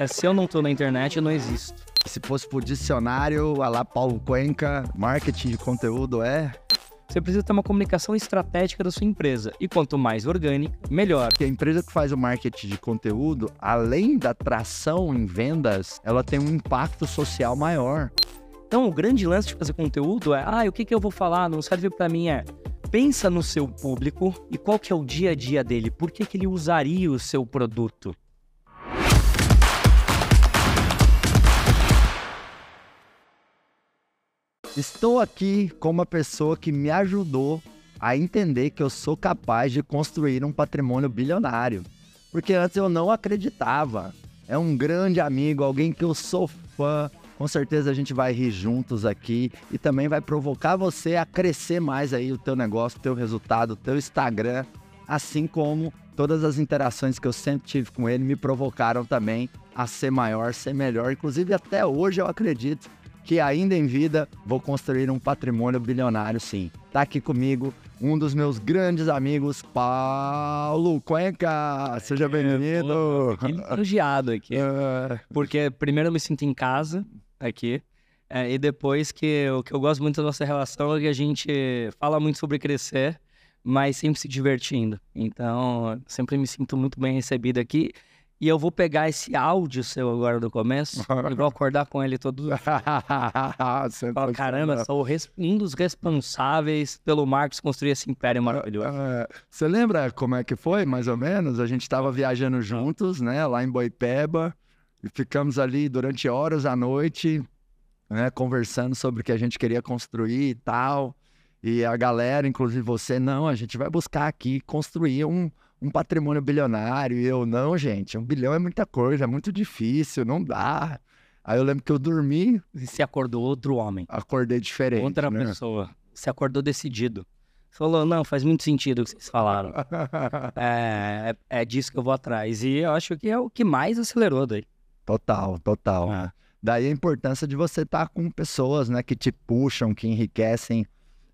É, se eu não tô na internet, eu não existo. Se fosse por dicionário, a lá Paulo Cuenca, marketing de conteúdo é você precisa ter uma comunicação estratégica da sua empresa. E quanto mais orgânica, melhor. Porque a empresa que faz o marketing de conteúdo, além da tração em vendas, ela tem um impacto social maior. Então, o grande lance de fazer conteúdo é, ah, o que, que eu vou falar? Não serve para mim é pensa no seu público e qual que é o dia a dia dele. Por que, que ele usaria o seu produto? Estou aqui com uma pessoa que me ajudou a entender que eu sou capaz de construir um patrimônio bilionário. Porque antes eu não acreditava. É um grande amigo, alguém que eu sou fã. Com certeza a gente vai rir juntos aqui e também vai provocar você a crescer mais aí o teu negócio, o teu resultado, o teu Instagram, assim como todas as interações que eu sempre tive com ele me provocaram também a ser maior, ser melhor. Inclusive até hoje eu acredito que ainda em vida vou construir um patrimônio bilionário, sim. Tá aqui comigo um dos meus grandes amigos, Paulo Cuenca. Seja bem-vindo. Elogiado aqui. É. Porque primeiro eu me sinto em casa aqui. É, e depois que o que eu gosto muito da nossa relação é que a gente fala muito sobre crescer, mas sempre se divertindo. Então, sempre me sinto muito bem recebido aqui. E eu vou pegar esse áudio seu agora do começo e vou acordar com ele todo. Fala, caramba, sou um dos responsáveis pelo Marcos construir esse império maravilhoso. É, você lembra como é que foi, mais ou menos? A gente estava viajando juntos, né, lá em Boipeba, e ficamos ali durante horas à noite, né, conversando sobre o que a gente queria construir e tal. E a galera, inclusive você, não, a gente vai buscar aqui construir um um patrimônio bilionário. E eu, não, gente, um bilhão é muita coisa, é muito difícil, não dá. Aí eu lembro que eu dormi. E se acordou outro homem. Acordei diferente. Outra né? pessoa. Se acordou decidido. Falou, não, faz muito sentido o que vocês falaram. é, é, é, disso que eu vou atrás. E eu acho que é o que mais acelerou daí. Total, total. É. Daí a importância de você estar tá com pessoas, né, que te puxam, que enriquecem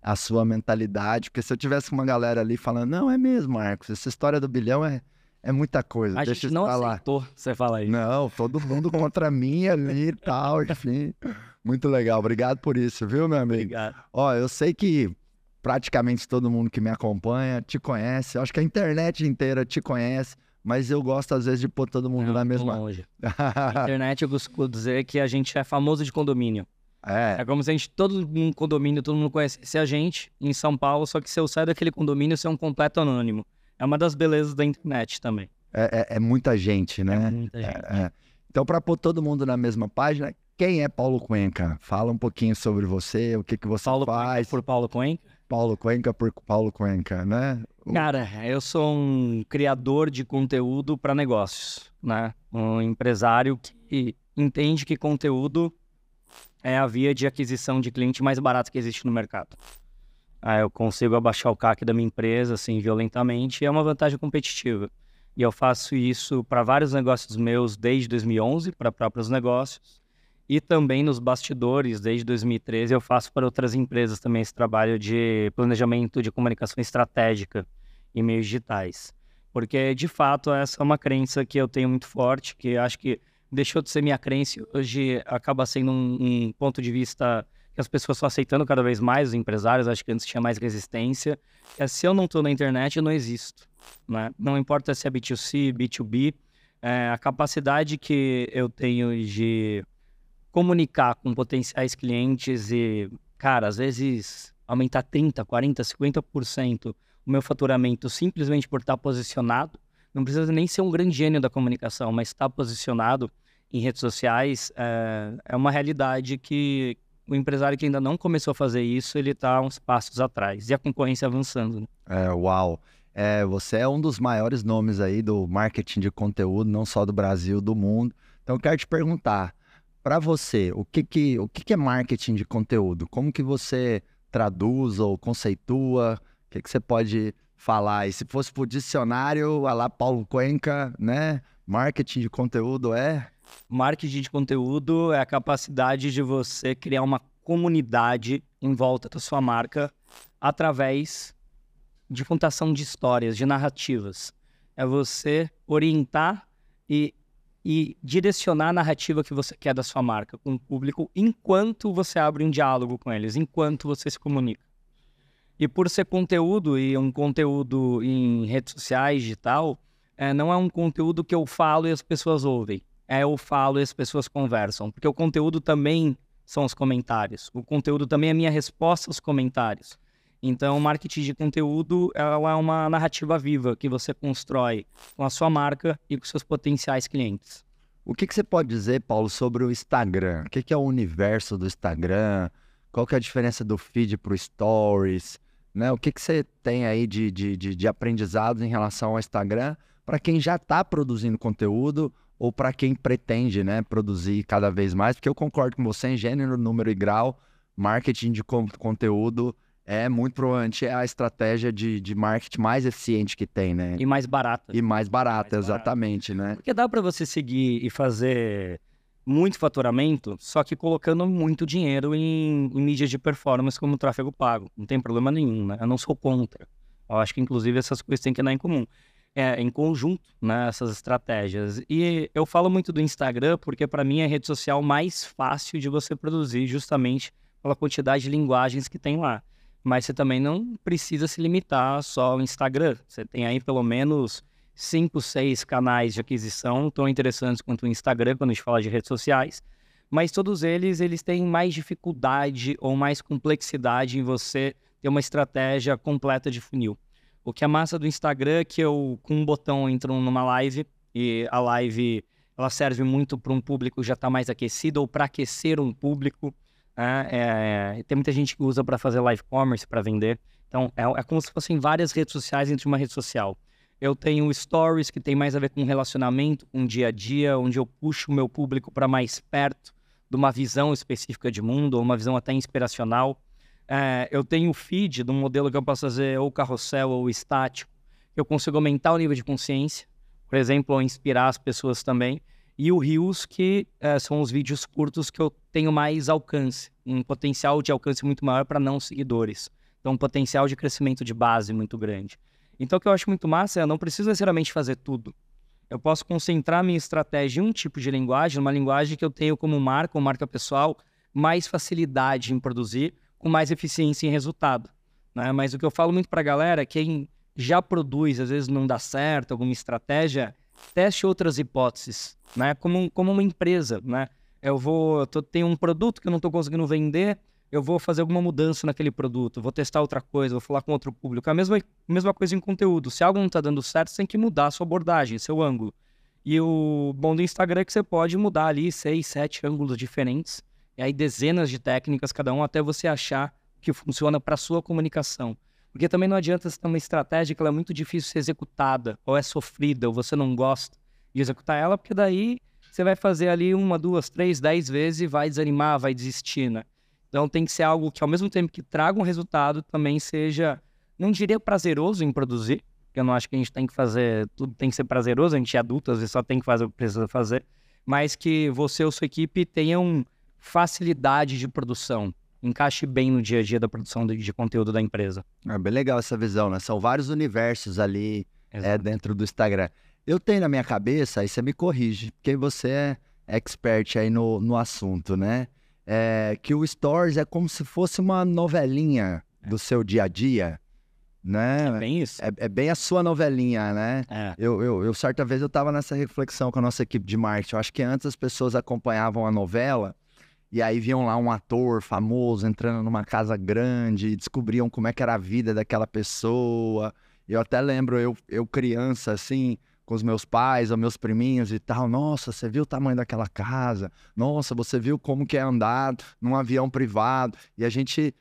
a sua mentalidade. Porque se eu tivesse uma galera ali falando, não, é mesmo, Marcos, essa história do bilhão é, é muita coisa. A deixa gente não aceitou, você fala aí. Não, todo mundo contra mim ali e tal, enfim. Muito legal. Obrigado por isso, viu, meu amigo? Obrigado. Ó, eu sei que praticamente todo mundo que me acompanha te conhece. Eu acho que a internet inteira te conhece. Mas eu gosto, às vezes, de pôr todo mundo não, na mesma. Longe. a internet, eu costumo dizer que a gente é famoso de condomínio. É. é como se a gente, todo um condomínio, todo mundo conhecesse a gente em São Paulo, só que se eu sair daquele condomínio, você é um completo anônimo. É uma das belezas da internet também. É, é, é muita gente, né? É muita gente. É, é. então, para pôr todo mundo na mesma página, quem é Paulo Cuenca? Fala um pouquinho sobre você, o que, que você Paulo faz. Cuenca por Paulo Cuenca? Paulo Cuenca por Paulo Cuenca, né? Cara, eu sou um criador de conteúdo para negócios, né? Um empresário que entende que conteúdo é a via de aquisição de cliente mais barata que existe no mercado. Aí eu consigo abaixar o CAC da minha empresa, assim, violentamente, é uma vantagem competitiva. E eu faço isso para vários negócios meus desde 2011, para próprios negócios, e também nos bastidores, desde 2013, eu faço para outras empresas também esse trabalho de planejamento de comunicação estratégica em meios digitais. Porque, de fato, essa é uma crença que eu tenho muito forte, que acho que deixou de ser minha crença, hoje acaba sendo um, um, ponto de vista que as pessoas estão aceitando cada vez mais, os empresários, acho que antes tinha mais resistência. É, se eu não estou na internet, eu não existo. Né? Não importa se é B2C, B2B, é, a capacidade que eu tenho de comunicar com potenciais clientes e, cara, às vezes aumentar 30, 40, 50% o meu faturamento simplesmente por estar posicionado não precisa nem ser um grande gênio da comunicação, mas estar posicionado em redes sociais é, é uma realidade que o empresário que ainda não começou a fazer isso, ele está uns passos atrás. E a concorrência avançando. Né? É, uau. É, você é um dos maiores nomes aí do marketing de conteúdo, não só do Brasil, do mundo. Então, eu quero te perguntar, para você, o que, que, o que, que é marketing de conteúdo? Como que você traduz ou conceitua? O que, que você pode falar. E se fosse por dicionário, a lá Paulo Cuenca, né? Marketing de conteúdo é? Marketing de conteúdo é a capacidade de você criar uma comunidade em volta da sua marca através de contação de histórias, de narrativas. É você orientar e e direcionar a narrativa que você quer da sua marca com o público enquanto você abre um diálogo com eles, enquanto você se comunica. E por ser conteúdo e um conteúdo em redes sociais, digital, é, não é um conteúdo que eu falo e as pessoas ouvem. É eu falo e as pessoas conversam. Porque o conteúdo também são os comentários. O conteúdo também é minha resposta aos comentários. Então, o marketing de conteúdo é uma narrativa viva que você constrói com a sua marca e com seus potenciais clientes. O que, que você pode dizer, Paulo, sobre o Instagram? O que, que é o universo do Instagram? Qual que é a diferença do feed para o Stories? Né? O que, que você tem aí de, de, de, de aprendizados em relação ao Instagram para quem já está produzindo conteúdo ou para quem pretende né, produzir cada vez mais? Porque eu concordo com você em gênero, número e grau, marketing de conteúdo é muito provavelmente é a estratégia de, de marketing mais eficiente que tem, né? E mais barata. E mais barata, mais exatamente, barata. né? Porque dá para você seguir e fazer muito faturamento, só que colocando muito dinheiro em, em mídias de performance como tráfego pago. Não tem problema nenhum, né? Eu não sou contra. Eu acho que, inclusive, essas coisas têm que andar em comum. É, em conjunto, né, essas estratégias. E eu falo muito do Instagram porque, para mim, é a rede social mais fácil de você produzir, justamente pela quantidade de linguagens que tem lá mas você também não precisa se limitar só ao Instagram. Você tem aí pelo menos cinco, seis canais de aquisição tão interessantes quanto o Instagram quando a gente fala de redes sociais, mas todos eles eles têm mais dificuldade ou mais complexidade em você ter uma estratégia completa de funil. O que é massa do Instagram é que eu com um botão entro numa live e a live ela serve muito para um público já está mais aquecido ou para aquecer um público. Né? É, tem muita gente que usa para fazer live commerce, para vender. Então, é, é, como se fossem várias redes sociais entre uma rede social. Eu tenho stories que tem mais a ver com relacionamento, com dia a dia, onde eu puxo o meu público para mais perto de uma visão específica de mundo, ou uma visão até inspiracional. É, eu tenho o feed de um modelo que eu posso fazer ou carrossel ou estático, eu consigo aumentar o nível de consciência, por exemplo, ou inspirar as pessoas também e o Reels, que é, são os vídeos curtos que eu tenho mais alcance, um potencial de alcance muito maior para não seguidores. Então, um potencial de crescimento de base muito grande. Então, o que eu acho muito massa é eu não preciso necessariamente fazer tudo. Eu posso concentrar minha estratégia em um tipo de linguagem, uma linguagem que eu tenho como marca ou marca pessoal, mais facilidade em produzir, com mais eficiência em resultado. Né? Mas o que eu falo muito para a galera, quem já produz, às vezes não dá certo, alguma estratégia, teste outras hipóteses, né? Como, como uma empresa, né? Eu vou, eu tô, tenho um produto que eu não estou conseguindo vender, eu vou fazer alguma mudança naquele produto, vou testar outra coisa, vou falar com outro público. A mesma, mesma coisa em conteúdo. Se algo não está dando certo, você tem que mudar a sua abordagem, seu ângulo. E o bom do Instagram é que você pode mudar ali seis, sete ângulos diferentes, e aí dezenas de técnicas cada um até você achar que funciona para sua comunicação. Porque também não adianta você ter uma estratégia que ela é muito difícil de ser executada, ou é sofrida, ou você não gosta de executar ela, porque daí você vai fazer ali uma, duas, três, dez vezes e vai desanimar, vai desistir, né? Então tem que ser algo que ao mesmo tempo que traga um resultado, também seja, não diria prazeroso em produzir, porque eu não acho que a gente tem que fazer, tudo tem que ser prazeroso, a gente é adulto, às vezes só tem que fazer o que precisa fazer, mas que você ou sua equipe tenham facilidade de produção, encaixe bem no dia a dia da produção de, de conteúdo da empresa. É bem legal essa visão, né? São vários universos ali é, dentro do Instagram. Eu tenho na minha cabeça, aí você me corrige, porque você é expert aí no, no assunto, né? É, que o Stories é como se fosse uma novelinha é. do seu dia a dia, né? É bem isso. É, é bem a sua novelinha, né? É. Eu, eu, eu, certa vez, eu tava nessa reflexão com a nossa equipe de marketing. Eu acho que antes as pessoas acompanhavam a novela e aí viam lá um ator famoso entrando numa casa grande, descobriam como é que era a vida daquela pessoa. Eu até lembro, eu, eu criança, assim, com os meus pais ou meus priminhos e tal. Nossa, você viu o tamanho daquela casa? Nossa, você viu como que é andar num avião privado? E a gente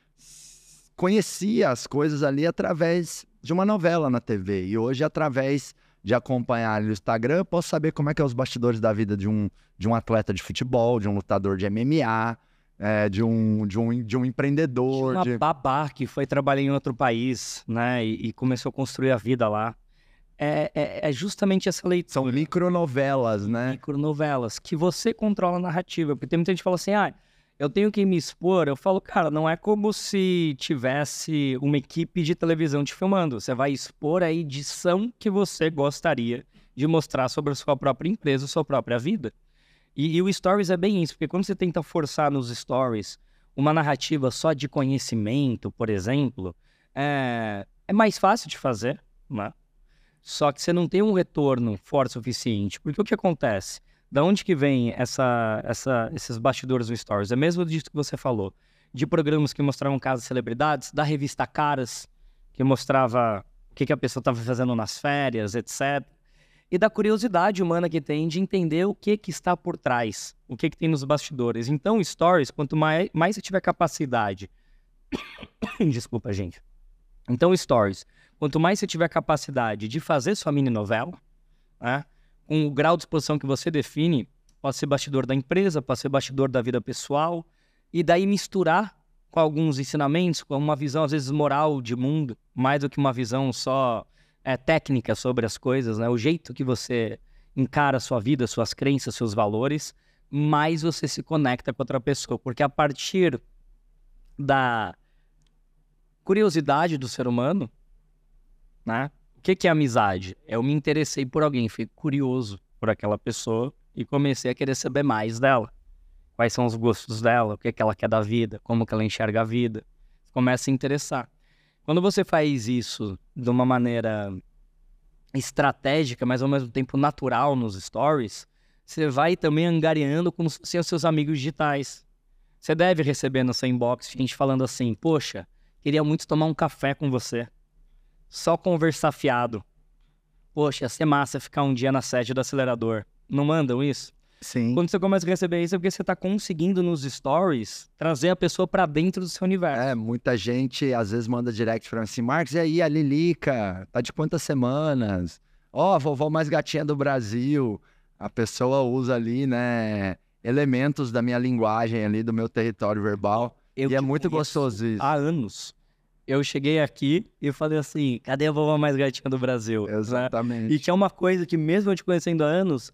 conhecia as coisas ali através de uma novela na TV. E hoje, através de acompanhar no Instagram, eu posso saber como é que é os bastidores da vida de um, de um atleta de futebol, de um lutador de MMA, é, de, um, de, um, de um empreendedor. De uma de... babá que foi trabalhar em outro país, né? E, e começou a construir a vida lá. É, é, é, justamente essa leitura. São micronovelas, né? Micronovelas, que você controla a narrativa. Porque tem muita gente que fala assim, ah, eu tenho que me expor, eu falo, cara, não é como se tivesse uma equipe de televisão te filmando. Você vai expor a edição que você gostaria de mostrar sobre a sua própria empresa, sua própria vida. E, e o Stories é bem isso, porque quando você tenta forçar nos Stories uma narrativa só de conhecimento, por exemplo, é, é mais fácil de fazer, né? Só que você não tem um retorno forte o suficiente. Porque o que acontece? Da onde que vem essa, essa, esses bastidores do Stories? É mesmo disso que você falou. De programas que mostravam casos de celebridades, da revista Caras, que mostrava o que, que a pessoa estava fazendo nas férias, etc. E da curiosidade humana que tem de entender o que, que está por trás, o que, que tem nos bastidores. Então, Stories, quanto mais, mais você tiver capacidade. Desculpa, gente. Então, Stories, quanto mais você tiver capacidade de fazer sua mini novela, né, com o grau de exposição que você define, pode ser bastidor da empresa, pode ser bastidor da vida pessoal, e daí misturar com alguns ensinamentos, com uma visão às vezes moral de mundo, mais do que uma visão só é, técnica sobre as coisas, né? O jeito que você encara a sua vida, suas crenças, seus valores, mais você se conecta com outra pessoa, porque a partir da curiosidade do ser humano, né? O que, que é amizade? Eu me interessei por alguém, fui curioso por aquela pessoa e comecei a querer saber mais dela. Quais são os gostos dela, o que, que ela quer da vida, como que ela enxerga a vida. começa a interessar. Quando você faz isso de uma maneira estratégica, mas ao mesmo tempo natural nos stories, você vai também angariando fossem os seus amigos digitais. Você deve receber no seu inbox gente falando assim: Poxa, queria muito tomar um café com você só conversar fiado. Poxa, ia ser massa ficar um dia na sede do acelerador. Não mandam isso? Sim. Quando você começa a receber isso é porque você está conseguindo nos stories trazer a pessoa para dentro do seu universo. É, muita gente às vezes manda direct para mim assim, Marcos, e aí a Lilica? Tá de quantas semanas? Ó, oh, a vovó mais gatinha do Brasil. A pessoa usa ali, né, elementos da minha linguagem ali, do meu território verbal. Eu e é muito gostoso isso. Há anos eu cheguei aqui e falei assim: cadê a vovó mais gatinha do Brasil? Exatamente. Né? E que é uma coisa que, mesmo eu te conhecendo há anos,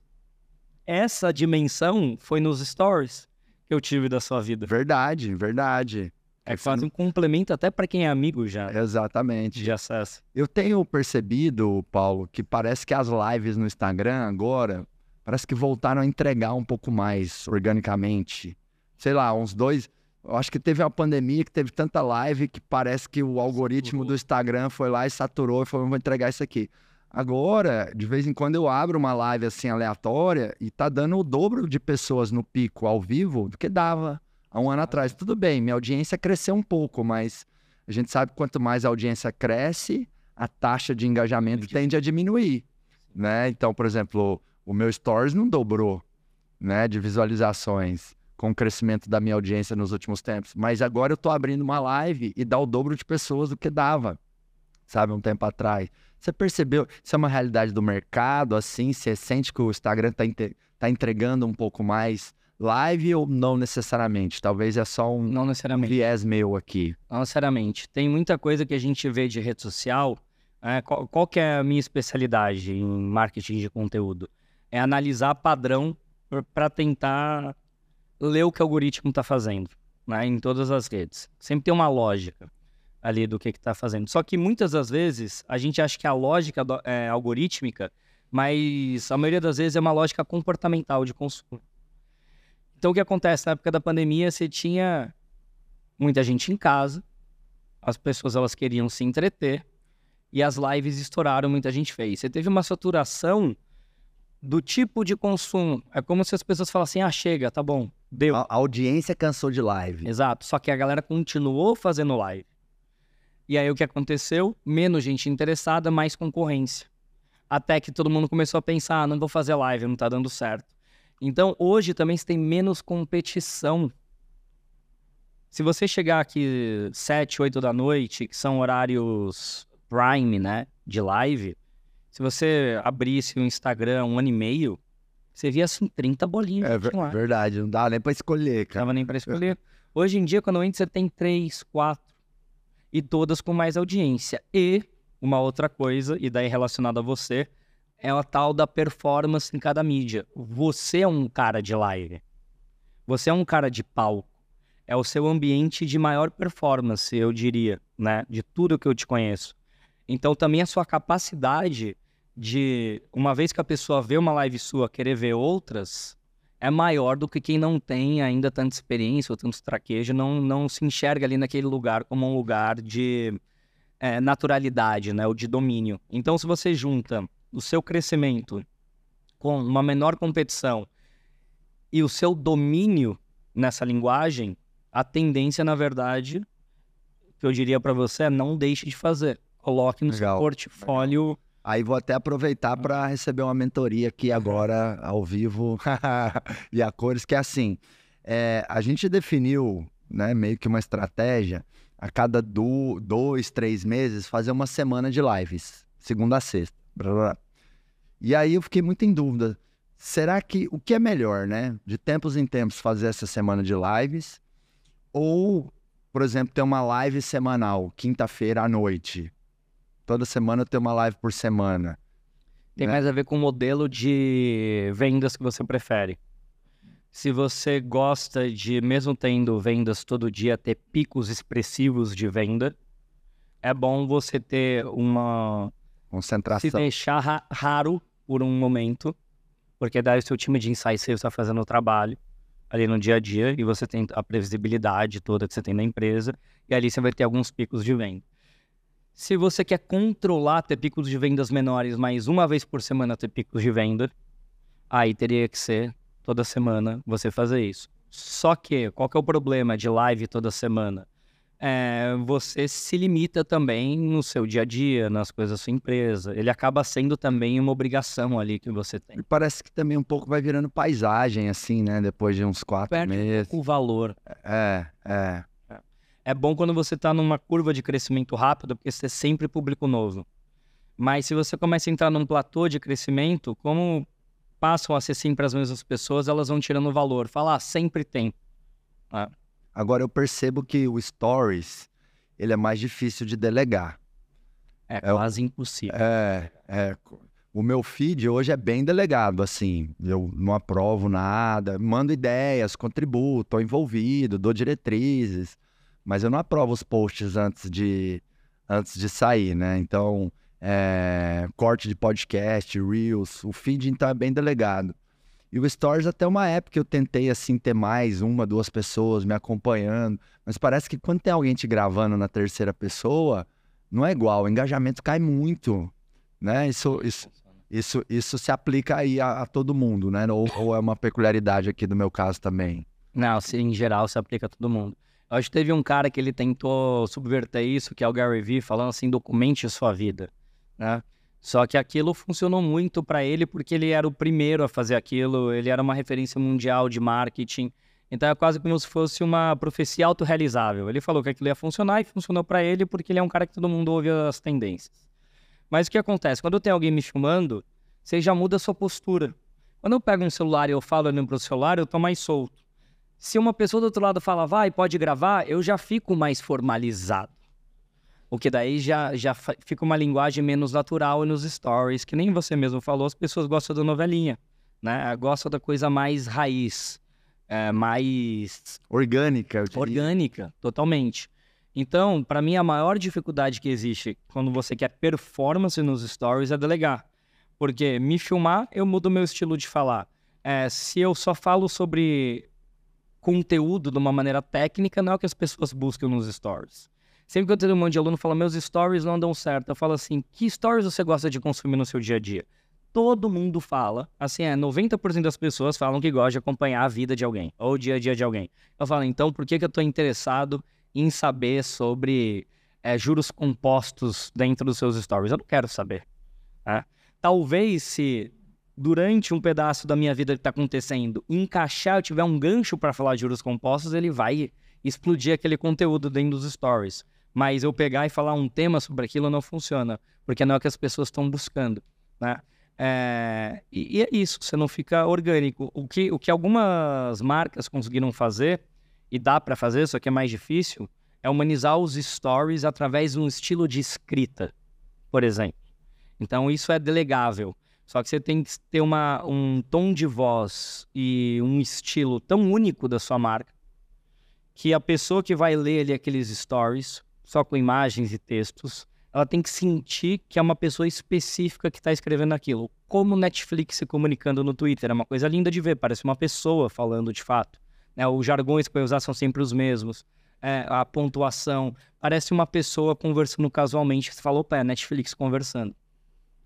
essa dimensão foi nos stories que eu tive da sua vida. Verdade, verdade. É quase um complemento até para quem é amigo já. Exatamente. De acesso. Eu tenho percebido, Paulo, que parece que as lives no Instagram agora parece que voltaram a entregar um pouco mais organicamente. Sei lá, uns dois eu acho que teve uma pandemia que teve tanta live que parece que o algoritmo saturou. do Instagram foi lá e saturou e falou: vou entregar isso aqui. Agora, de vez em quando eu abro uma live assim aleatória e tá dando o dobro de pessoas no pico ao vivo do que dava há um ano atrás. Tudo bem, minha audiência cresceu um pouco, mas a gente sabe que quanto mais a audiência cresce, a taxa de engajamento tende a diminuir, né? Então, por exemplo, o meu stories não dobrou, né, de visualizações com o crescimento da minha audiência nos últimos tempos. Mas agora eu tô abrindo uma live e dá o dobro de pessoas do que dava, sabe, um tempo atrás. Você percebeu? Isso é uma realidade do mercado, assim? Você sente que o Instagram tá, tá entregando um pouco mais live ou não necessariamente? Talvez é só um não necessariamente. viés meu aqui. Não necessariamente. Tem muita coisa que a gente vê de rede social. É, qual, qual que é a minha especialidade em marketing de conteúdo? É analisar padrão para tentar ler o que o algoritmo está fazendo, né, em todas as redes. Sempre tem uma lógica ali do que está fazendo. Só que muitas das vezes a gente acha que a lógica é algorítmica, mas a maioria das vezes é uma lógica comportamental de consumo. Então o que acontece na época da pandemia, você tinha muita gente em casa, as pessoas elas queriam se entreter e as lives estouraram, muita gente fez. Você teve uma saturação do tipo de consumo. É como se as pessoas falassem: "Ah, chega, tá bom, Deu. A, audiência cansou de live. Exato. Só que a galera continuou fazendo live. E aí o que aconteceu? Menos gente interessada, mais concorrência. Até que todo mundo começou a pensar, ah, não vou fazer live, não tá dando certo. Então hoje também você tem menos competição. Se você chegar aqui 7, 8 da noite, que são horários prime, né, de live, se você abrisse o Instagram um ano e meio, você via assim 30 bolinhas. É ver, verdade, não dá nem pra escolher, cara. Não dava nem pra escolher. Hoje em dia, quando entra, você tem 3, 4. E todas com mais audiência. E uma outra coisa, e daí relacionada a você, é a tal da performance em cada mídia. Você é um cara de live. Você é um cara de palco. É o seu ambiente de maior performance, eu diria, né? De tudo que eu te conheço. Então, também a sua capacidade de, uma vez que a pessoa vê uma live sua querer ver outras, é maior do que quem não tem ainda tanta experiência ou tanto traquejo, não, não se enxerga ali naquele lugar como um lugar de é, naturalidade, né, ou de domínio. Então, se você junta o seu crescimento com uma menor competição e o seu domínio nessa linguagem, a tendência, na verdade, que eu diria para você é não deixe de fazer. Coloque no Legal. seu portfólio. Legal. Aí vou até aproveitar para receber uma mentoria aqui agora, ao vivo, e a cores, que é assim, é, a gente definiu né, meio que uma estratégia a cada do, dois, três meses fazer uma semana de lives, segunda a sexta. Blá, blá. E aí eu fiquei muito em dúvida. Será que o que é melhor, né? De tempos em tempos fazer essa semana de lives ou, por exemplo, ter uma live semanal, quinta-feira à noite. Toda semana ter uma live por semana. Tem né? mais a ver com o modelo de vendas que você prefere. Se você gosta de, mesmo tendo vendas todo dia, ter picos expressivos de venda, é bom você ter uma. Concentração. Se deixar ra raro por um momento, porque daí o seu time de insights está fazendo o trabalho ali no dia a dia e você tem a previsibilidade toda que você tem na empresa e ali você vai ter alguns picos de venda. Se você quer controlar ter picos de vendas menores, mas uma vez por semana ter picos de venda, aí teria que ser toda semana você fazer isso. Só que, qual que é o problema de live toda semana? É, você se limita também no seu dia a dia, nas coisas da sua empresa. Ele acaba sendo também uma obrigação ali que você tem. E parece que também um pouco vai virando paisagem, assim, né? Depois de uns quatro Perde meses. o valor. É, é. É, bom quando você está numa curva de crescimento rápido, porque você é sempre público novo. Mas se você começa a entrar num platô de crescimento, como passam a ser sempre as mesmas pessoas, elas vão tirando o valor. Falar, ah, sempre tem. É. Agora eu percebo que o Stories, ele é mais difícil de delegar. É, é quase impossível. É, é. O meu feed hoje é bem delegado, assim. Eu não aprovo nada, mando ideias, contribuo, estou envolvido, dou diretrizes, mas eu não aprovo os posts antes de, antes de sair, né? Então, é, corte de podcast, Reels, o feed é bem delegado. E o Stories até uma época eu tentei assim ter mais uma, duas pessoas me acompanhando, mas parece que quando tem alguém te gravando na terceira pessoa, não é igual, o engajamento cai muito, né? Isso, isso, isso, isso se aplica aí a, a todo mundo, né? Ou, ou, é uma peculiaridade aqui do meu caso também? Não, em geral se aplica a todo mundo. Acho que teve um cara que ele tentou subverter isso, que é o Gary Vee, falando assim, documente a sua vida né? Só que aquilo funcionou muito para ele porque ele era o primeiro a fazer aquilo, ele era uma referência mundial de marketing. Então é quase como se fosse uma profecia autorrealizável. Ele falou que aquilo ia funcionar e funcionou para ele porque ele é um cara que todo mundo ouve as tendências. Mas o que acontece? Quando tem alguém me filmando, você já muda a sua postura. Quando eu pego um celular e eu falo olhando para o celular, eu tô mais solto. Se uma pessoa do outro lado fala, vai, pode gravar, eu já fico mais formalizado. O que daí já, já fica uma linguagem menos natural nos stories, que nem você mesmo falou, as pessoas gostam da novelinha, né? Gostam da coisa mais raiz, é, mais... Orgânica. Orgânica, totalmente. Então, para mim, a maior dificuldade que existe quando você quer performance nos stories é delegar. Porque me filmar, eu mudo meu estilo de falar. É, se eu só falo sobre conteúdo de uma maneira técnica, não é o que as pessoas buscam nos stories. Sempre que eu tenho um monte de aluno fala, meus stories não dão certo. Eu falo assim, que stories você gosta de consumir no seu dia a dia? Todo mundo fala, assim, é 90% das pessoas falam que gostam de acompanhar a vida de alguém, ou o dia a dia de alguém. Eu falo, então, por que, que eu estou interessado em saber sobre é, juros compostos dentro dos seus stories? Eu não quero saber. Né? Talvez se durante um pedaço da minha vida que está acontecendo, encaixar, eu tiver um gancho para falar de juros compostos, ele vai explodir aquele conteúdo dentro dos stories mas eu pegar e falar um tema sobre aquilo não funciona, porque não é o que as pessoas estão buscando, né? É, e, e, é isso, você não fica orgânico. O que, o que algumas marcas conseguiram fazer, e dá para fazer, só que é mais difícil, é humanizar os stories através de um estilo de escrita, por exemplo. Então isso é delegável. Só que você tem que ter uma, um tom de voz e um estilo tão único da sua marca que a pessoa que vai ler ali aqueles stories só com imagens e textos, ela tem que sentir que é uma pessoa específica que está escrevendo aquilo. Como Netflix se comunicando no Twitter, é uma coisa linda de ver, parece uma pessoa falando de fato. Né? Os jargões que vai usar são sempre os mesmos. É, a pontuação, parece uma pessoa conversando casualmente. Você falou, opa, é Netflix conversando.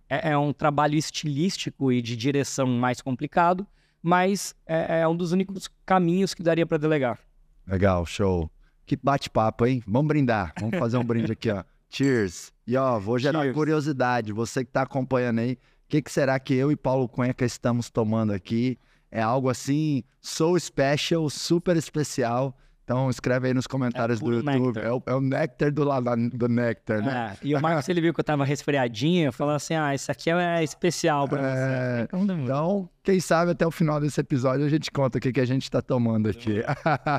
É, é, um trabalho estilístico e de direção mais complicado, mas é, é um dos únicos caminhos que daria para delegar. Legal, show. Que bate-papo, hein? Vamos brindar. Vamos fazer um brinde aqui, ó. Cheers. E ó, vou gerar Cheers. curiosidade. Você que está acompanhando aí, o que, que, será que eu e Paulo Cuenca estamos tomando aqui? É algo assim, so special, super especial. Então escreve aí nos comentários é do YouTube. É o, é o néctar do, lado do néctar, né? É, e o Marcos, ele viu que eu tava resfriadinho, falou assim, ah, isso aqui é especial pra é... você. Então, quem sabe até o final desse episódio a gente conta o que, que a gente tá tomando aqui.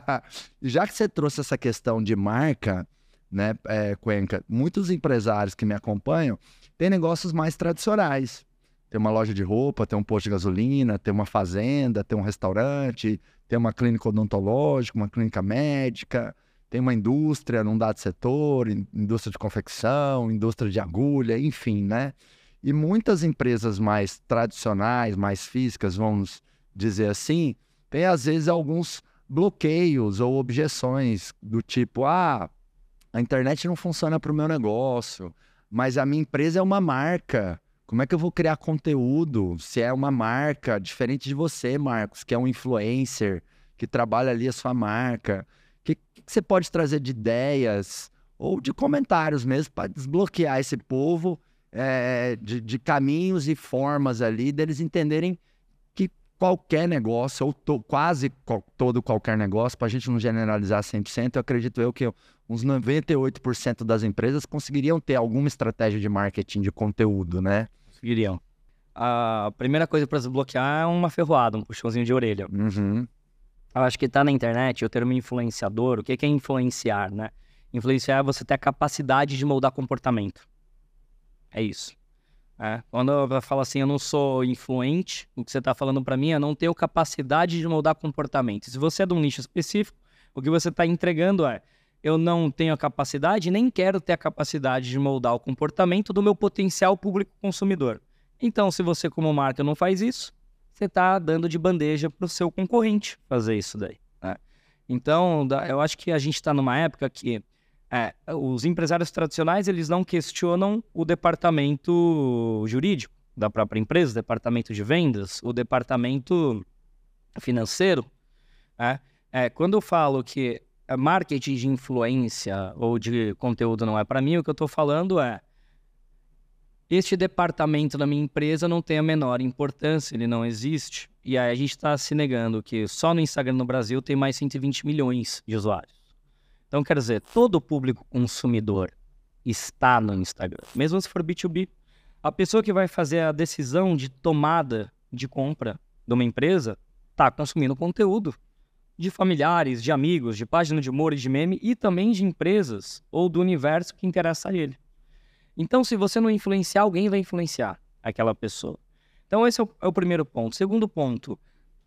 Já que você trouxe essa questão de marca, né, é, Cuenca, muitos empresários que me acompanham têm negócios mais tradicionais. Tem uma loja de roupa, tem um posto de gasolina, tem uma fazenda, tem um restaurante, tem uma clínica odontológica, uma clínica médica, tem uma indústria num dado setor, indústria de confecção, indústria de agulha, enfim, né? E muitas empresas mais tradicionais, mais físicas, vamos dizer assim, tem às vezes alguns bloqueios ou objeções do tipo: ah, a internet não funciona para o meu negócio, mas a minha empresa é uma marca. Como é que eu vou criar conteúdo se é uma marca diferente de você, Marcos, que é um influencer, que trabalha ali a sua marca? O que, que você pode trazer de ideias ou de comentários mesmo para desbloquear esse povo é, de, de, caminhos e formas ali deles entenderem que qualquer negócio, ou to, quase todo qualquer negócio, para a gente não generalizar 100%, eu acredito eu que uns 98% das empresas conseguiriam ter alguma estratégia de marketing de conteúdo, né? Conseguiriam. A primeira coisa para desbloquear é uma ferroada, um puxãozinho de orelha. Uhum. Eu acho que tá na internet o termo influenciador. O que é influenciar, né? Influenciar é você ter a capacidade de moldar comportamento. É isso. É. Quando eu falo assim, eu não sou influente, o que você está falando para mim é não ter a capacidade de moldar comportamento. Se você é de um nicho específico, o que você está entregando é eu não tenho a capacidade, nem quero ter a capacidade de moldar o comportamento do meu potencial público consumidor. Então, se você, como marca, não faz isso, você está dando de bandeja para o seu concorrente fazer isso daí. Né? Então, eu acho que a gente está numa época que é, os empresários tradicionais eles não questionam o departamento jurídico da própria empresa, o departamento de vendas, o departamento financeiro. É, é, quando eu falo que marketing de influência ou de conteúdo não é para mim, o que eu estou falando é este departamento da minha empresa não tem a menor importância, ele não existe. E aí a gente está se negando que só no Instagram no Brasil tem mais 120 milhões de usuários. Então, quer dizer, todo público consumidor está no Instagram, mesmo se for B2B. A pessoa que vai fazer a decisão de tomada de compra de uma empresa está consumindo conteúdo de familiares, de amigos, de página de humor e de meme e também de empresas ou do universo que interessa a ele. Então, se você não influenciar, alguém vai influenciar aquela pessoa. Então, esse é o, é o primeiro ponto. Segundo ponto,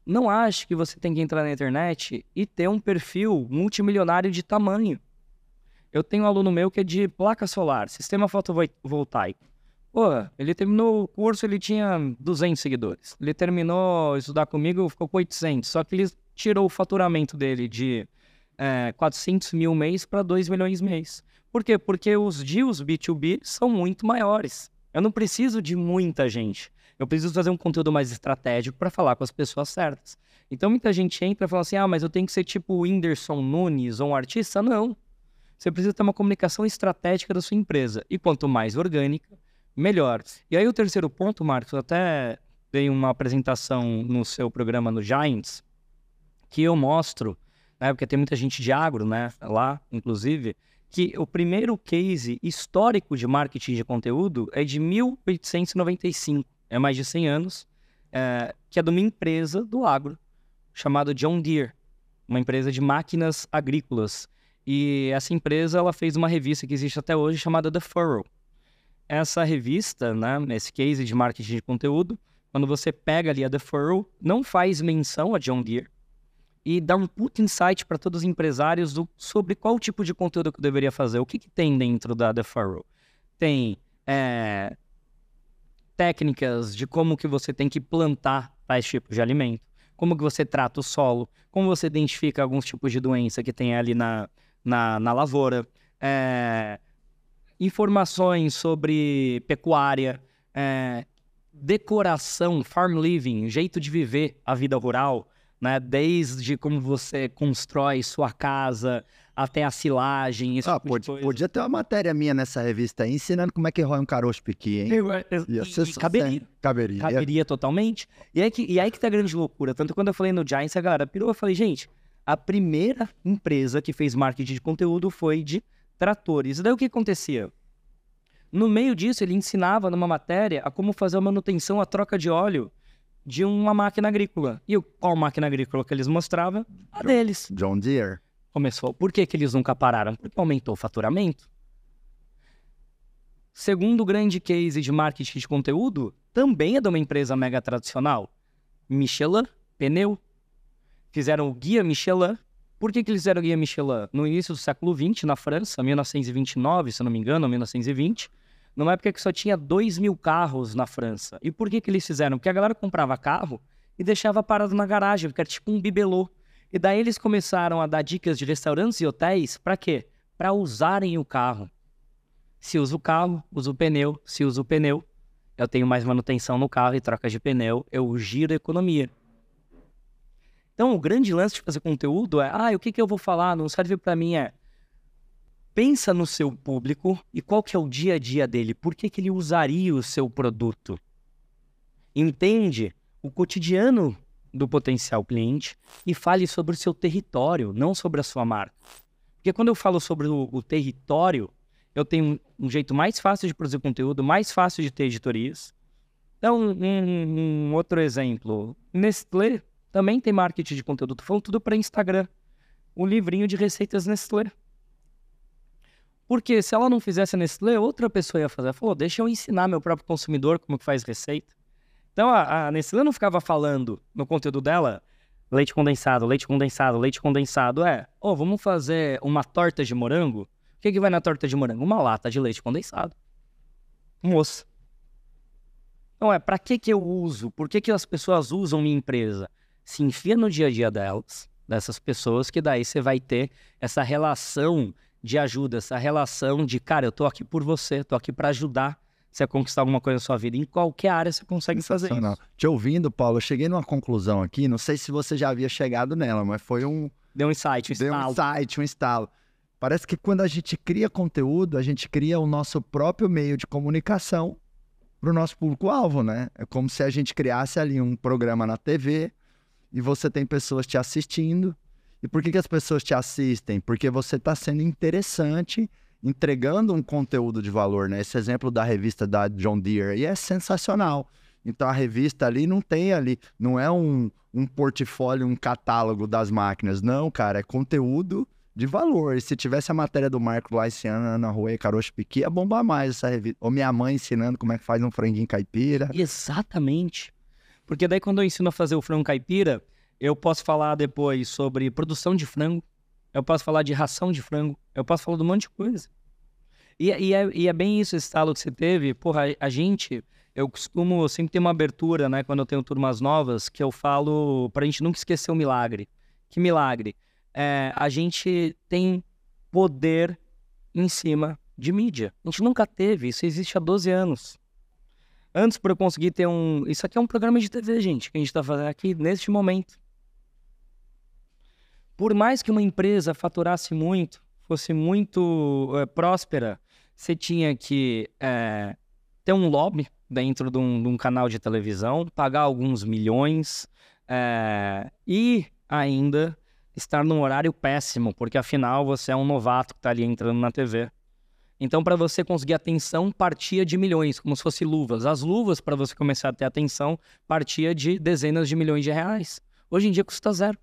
não ache que você tem que entrar na internet e ter um perfil multimilionário de tamanho. Eu tenho um aluno meu que é de placa solar, sistema fotovoltaico. Pô, ele terminou o curso, ele tinha 200 seguidores. Ele terminou estudar comigo, ficou com 800. Só que ele tirou o faturamento dele de é, 400 mil mês para 2 milhões mês. Por quê? Porque os deals B2B são muito maiores. Eu não preciso de muita gente. Eu preciso fazer um conteúdo mais estratégico para falar com as pessoas certas. Então muita gente entra e fala assim: ah, mas eu tenho que ser tipo o Whindersson Nunes ou um artista. Não. Você precisa ter uma comunicação estratégica da sua empresa. E quanto mais orgânica, melhor. E aí o terceiro ponto, Marcos, até dei uma apresentação no seu programa no Giants, que eu mostro, né, porque tem muita gente de agro, né, lá, inclusive, que o primeiro case histórico de marketing de conteúdo é de 1895, é mais de 100 anos, é, que é de uma empresa do agro chamada John Deere, uma empresa de máquinas agrícolas. E essa empresa ela fez uma revista que existe até hoje chamada The Furrow. Essa revista, né, nesse case de marketing de conteúdo, quando você pega ali a Furrow, não faz menção a John Deere, e dar um puto insight para todos os empresários do, sobre qual tipo de conteúdo que eu deveria fazer, o que, que tem dentro da Furrow. tem é, técnicas de como que você tem que plantar tais tipos de alimento, como que você trata o solo, como você identifica alguns tipos de doença que tem ali na, na, na lavoura, é, informações sobre pecuária, é, decoração, farm living, jeito de viver a vida rural, né? Desde como você constrói sua casa até a silagem. Ah, tipo pode, podia ter uma matéria minha nessa revista aí ensinando como é que rói um caroço piqui, hein? E, caberia. Caberia. Caberia totalmente. E aí, que, e aí que tá a grande loucura. Tanto quando eu falei no Giants, a galera pirou, eu falei, gente, a primeira empresa que fez marketing de conteúdo foi de tratores. E daí o que acontecia? No meio disso, ele ensinava numa matéria a como fazer a manutenção, a troca de óleo de uma máquina agrícola. E qual máquina agrícola que eles mostravam? A deles. John Deere. Começou. Por que, que eles nunca pararam? Porque aumentou o faturamento. Segundo grande case de marketing de conteúdo, também é de uma empresa mega tradicional. Michelin, pneu. Fizeram o guia Michelin. Por que, que eles fizeram o guia Michelin? No início do século XX, na França, 1929, se não me engano, 1920 numa época que só tinha 2 mil carros na França. E por que, que eles fizeram? Porque a galera comprava carro e deixava parado na garagem, porque era tipo um bibelô. E daí eles começaram a dar dicas de restaurantes e hotéis para quê? Para usarem o carro. Se usa o carro, usa o pneu. Se usa o pneu, eu tenho mais manutenção no carro e troca de pneu, eu giro a economia. Então, o grande lance de fazer conteúdo é, ah, o que, que eu vou falar? Não serve para mim, é pensa no seu público e qual que é o dia a dia dele, por que, que ele usaria o seu produto. Entende o cotidiano do potencial cliente e fale sobre o seu território, não sobre a sua marca. Porque quando eu falo sobre o, o território, eu tenho um, um, jeito mais fácil de produzir conteúdo, mais fácil de ter editorias. Então, um, um outro exemplo, Nestlé também tem marketing de conteúdo. Tô falando tudo para Instagram. O livrinho de receitas Nestlé. Porque se ela não fizesse Nestlé, outra pessoa ia fazer. Ela falou, deixa eu ensinar meu próprio consumidor como que faz receita. Então a, a Nestlé não ficava falando no conteúdo dela leite condensado, leite condensado, leite condensado. É, ó, oh, vamos fazer uma torta de morango? O que, que vai na torta de morango? Uma lata de leite condensado. Moça. Então é, para que que eu uso? Por que que as pessoas usam minha empresa? Se enfia no dia a dia delas, dessas pessoas, que daí você vai ter essa relação de ajuda, essa relação de, cara, eu tô aqui por você, tô aqui para ajudar você a conquistar alguma coisa na sua vida. Em qualquer área você consegue fazer isso. Te ouvindo, Paulo, eu cheguei numa conclusão aqui, não sei se você já havia chegado nela, mas foi um... Deu um insight, um Deu um insight, um estalo. Parece que quando a gente cria conteúdo, a gente cria o nosso próprio meio de comunicação para o nosso público-alvo, né? É como se a gente criasse ali um programa na TV e você tem pessoas te assistindo e por que, que as pessoas te assistem? Porque você está sendo interessante, entregando um conteúdo de valor, né? Esse exemplo da revista da John Deere aí é sensacional. Então a revista ali não tem ali, não é um, um portfólio, um catálogo das máquinas. Não, cara, é conteúdo de valor. E se tivesse a matéria do Marco lá esse ano na rua Carocho Piqui, ia bombar mais essa revista. Ou minha mãe ensinando como é que faz um franguinho caipira. Exatamente. Porque daí quando eu ensino a fazer o frango caipira, eu posso falar depois sobre produção de frango. Eu posso falar de ração de frango. Eu posso falar de um monte de coisa. E, e, é, e é, bem isso, esse estalo que você teve. Porra, a gente, eu costumo sempre ter uma abertura, né? Quando eu tenho turmas novas, que eu falo pra gente nunca esquecer o milagre. Que milagre? É, a gente tem poder em cima de mídia. A gente nunca teve, isso existe há 12 anos. Antes, para eu conseguir ter um. Isso aqui é um programa de TV, gente, que a gente está fazendo aqui neste momento. Por mais que uma empresa faturasse muito, fosse muito é, próspera, você tinha que é, ter um lobby dentro de um, de um, canal de televisão, pagar alguns milhões é, e ainda estar num horário péssimo, porque afinal você é um novato que está ali entrando na TV. Então, para você conseguir atenção, partia de milhões, como se fosse luvas. As luvas, para você começar a ter atenção, partia de dezenas de milhões de reais. Hoje em dia custa zero.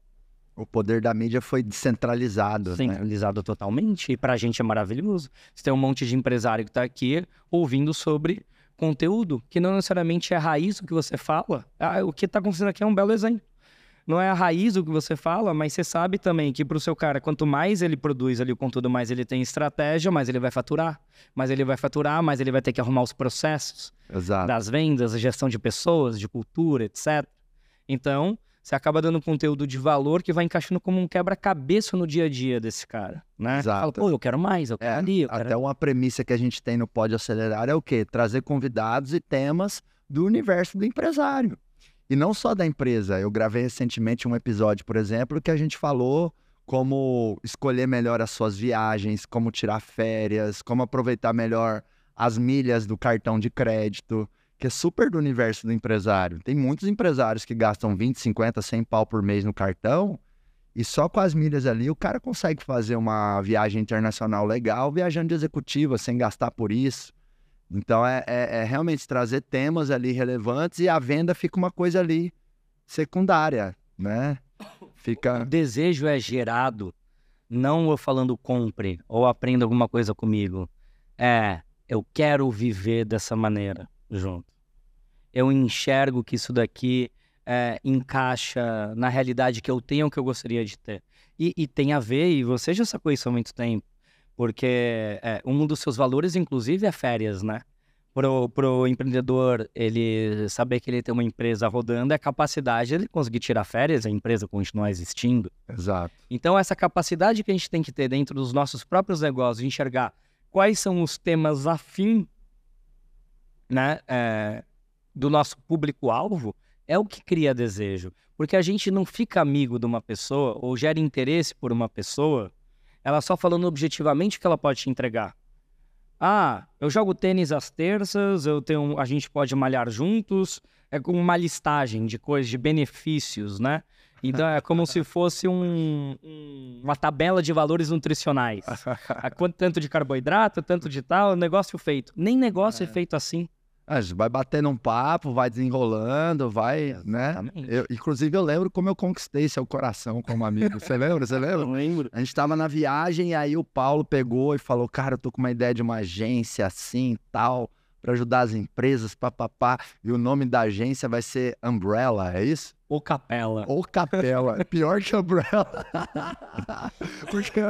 O poder da mídia foi descentralizado. Né? Centralizado né? totalmente. E para a gente é maravilhoso. Você tem um monte de empresário que está aqui ouvindo sobre conteúdo, que não necessariamente é a raiz do que você fala. Ah, o que está acontecendo aqui é um belo exemplo. Não é a raiz do que você fala, mas você sabe também que para o seu cara, quanto mais ele produz ali o conteúdo, mais ele tem estratégia, mais ele vai faturar. Mais ele vai faturar, mais ele vai ter que arrumar os processos Exato. das vendas, a gestão de pessoas, de cultura, etc. Então, você acaba dando conteúdo de valor que vai encaixando como um quebra-cabeça no dia a dia desse cara, né? Exato. Fala, pô, eu quero mais, eu quero É, ali, eu quero... Até uma premissa que a gente tem no Pode Acelerar é o quê? Trazer convidados e temas do universo do empresário. E não só da empresa. Eu gravei recentemente um episódio, por exemplo, que a gente falou como escolher melhor as suas viagens, como tirar férias, como aproveitar melhor as milhas do cartão de crédito, que é super do universo do empresário. Tem muitos empresários que gastam 20, 50, 100 pau por mês no cartão e só com as milhas ali o cara consegue fazer uma viagem internacional legal, viajando de executiva, sem gastar por isso. Então é, é- é realmente trazer temas ali relevantes e a venda fica uma coisa ali secundária, né? O Fica. desejo é gerado, não eu falando compre ou aprenda alguma coisa comigo. É, eu quero viver dessa maneira junto. Eu enxergo que isso daqui é, encaixa na realidade que eu tenho, que eu gostaria de ter. E, e tem a ver, e você já sacou isso há muito tempo, porque é, um dos seus valores, inclusive, é férias, né? Pro, pro empreendedor, ele saber que ele tem uma empresa rodando, é a capacidade de ele conseguir tirar férias, a empresa continuar existindo. Exato. Então, essa capacidade que a gente tem que ter dentro dos nossos próprios negócios, de enxergar quais são os temas afim né, é, do nosso público-alvo, é o que cria desejo. Porque a gente não fica amigo de uma pessoa ou gera interesse por uma pessoa, ela só falando objetivamente o que ela pode te entregar. Ah, eu jogo tênis às terças, eu tenho, a gente pode malhar juntos, é como uma listagem de coisas, de benefícios, né? Então é como se fosse um- um- uma tabela de valores nutricionais. A quanto tanto de carboidrato, tanto de tal, negócio feito. Nem negócio é, feito assim. Ah, vai batendo um papo, vai desenrolando, vai, né? Eu- inclusive, eu lembro como eu conquistei seu coração como amigo. Você lembra? Você lembra? Eu lembro. A gente tava na viagem e aí o Paulo pegou e falou: Cara, eu tô com uma ideia de uma agência assim tal, pra ajudar as empresas, papapá. E o nome da agência vai ser Umbrella, é isso? Ou capela. Ou Capela. É pior que Umbrella. porque,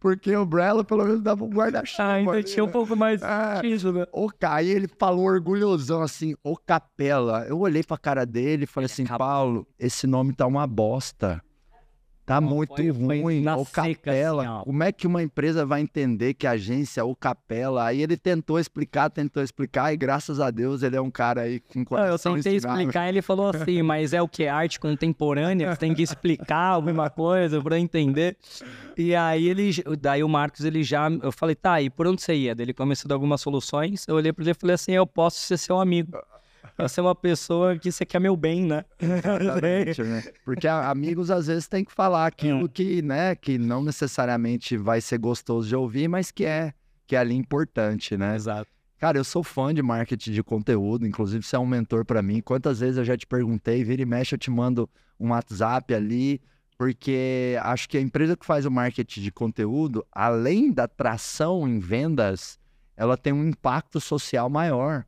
porque Umbrella pelo menos dava um guarda-chuva. Ah, ainda ali, tinha um né? pouco mais disso, né? O Caí, ele falou orgulhosão assim, o Capela. Eu olhei pra cara dele e falei Ele assim. Paulo, esse nome tá uma bosta. Tá Não, muito foi- foi ruim. na O seca, Capela. assim. Como é que uma empresa vai entender que a agência é o Capela? Aí ele tentou explicar, tentou explicar, e graças a Deus ele é um cara aí com Não, eu coração tentei ensinável. explicar, ele falou assim, mas é o que? Arte contemporânea? Você tem que explicar alguma coisa pra eu entender. E aí ele, daí o Marcos, ele já, eu falei, tá, e por onde você ia? Ele começou a dar algumas soluções, eu olhei pra ele e falei assim, eu posso ser seu amigo. Você é uma pessoa que você quer meu bem, né? Exatamente, né? Porque amigos às vezes tem que falar aquilo que, né, que não necessariamente vai ser gostoso de ouvir, mas que é que é ali importante, né? Exato. Cara, eu sou fã de marketing de conteúdo, inclusive você é um mentor pra mim. Quantas vezes eu já te perguntei, vira e mexe, eu te mando um WhatsApp ali, porque acho que a empresa que faz o marketing de conteúdo, além da tração em vendas, ela tem um impacto social maior.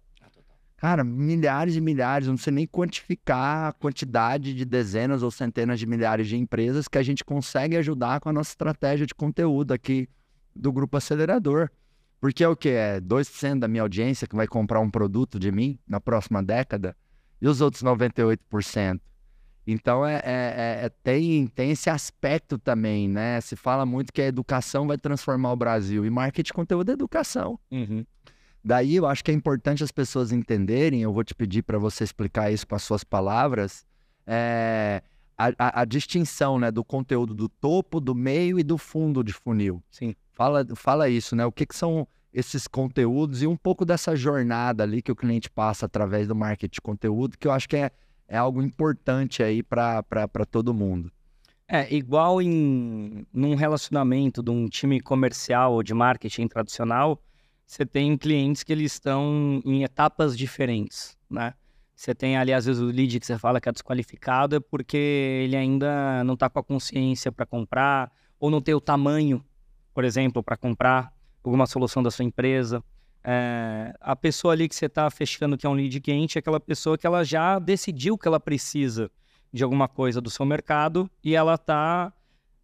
Cara, milhares e milhares, não sei nem quantificar a quantidade de dezenas ou centenas de milhares de empresas que a gente consegue ajudar com a nossa estratégia de conteúdo aqui do Grupo Acelerador. Porque é o que? É 2% da minha audiência que vai comprar um produto de mim na próxima década e os outros 98%. Então é, é- é- é- tem, tem esse aspecto também, né? Se fala muito que a educação vai transformar o Brasil e marketing de conteúdo é educação. Uhum. Daí eu acho que é importante as pessoas entenderem, eu vou te pedir para você explicar isso com as suas palavras, é, a, a- a distinção né, do conteúdo do topo, do meio e do fundo de funil. Sim. Fala, fala isso, né? O que, que são esses conteúdos e um pouco dessa jornada ali que o cliente passa através do marketing de conteúdo, que eu acho que é, é algo importante aí para todo mundo. É, igual em num relacionamento de um time comercial ou de marketing tradicional, você tem clientes que eles estão em etapas diferentes, né? Você tem ali, às vezes, o lead que você fala que é desqualificado é porque ele ainda não está com a consciência para comprar, ou não tem o tamanho, por exemplo, para comprar alguma solução da sua empresa. É, a pessoa ali que você está fechando que é um lead quente é aquela pessoa que ela já decidiu que ela precisa de alguma coisa do seu mercado e ela está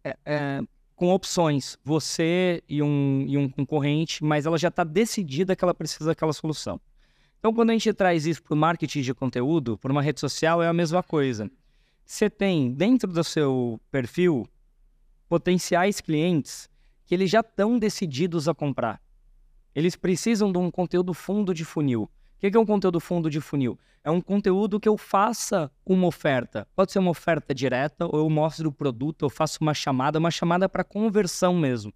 é, é, com opções, você e um, e um concorrente, mas ela já está decidida que ela precisa daquela solução. Então, quando a gente traz isso para o marketing de conteúdo, para uma rede social, é a mesma coisa. Você tem dentro do seu perfil potenciais clientes que eles já estão decididos a comprar. Eles precisam de um conteúdo fundo de funil. O que é um conteúdo fundo de funil? É um conteúdo que eu faça uma oferta. Pode ser uma oferta direta, ou eu mostro o produto, eu faço uma chamada, uma chamada para conversão mesmo.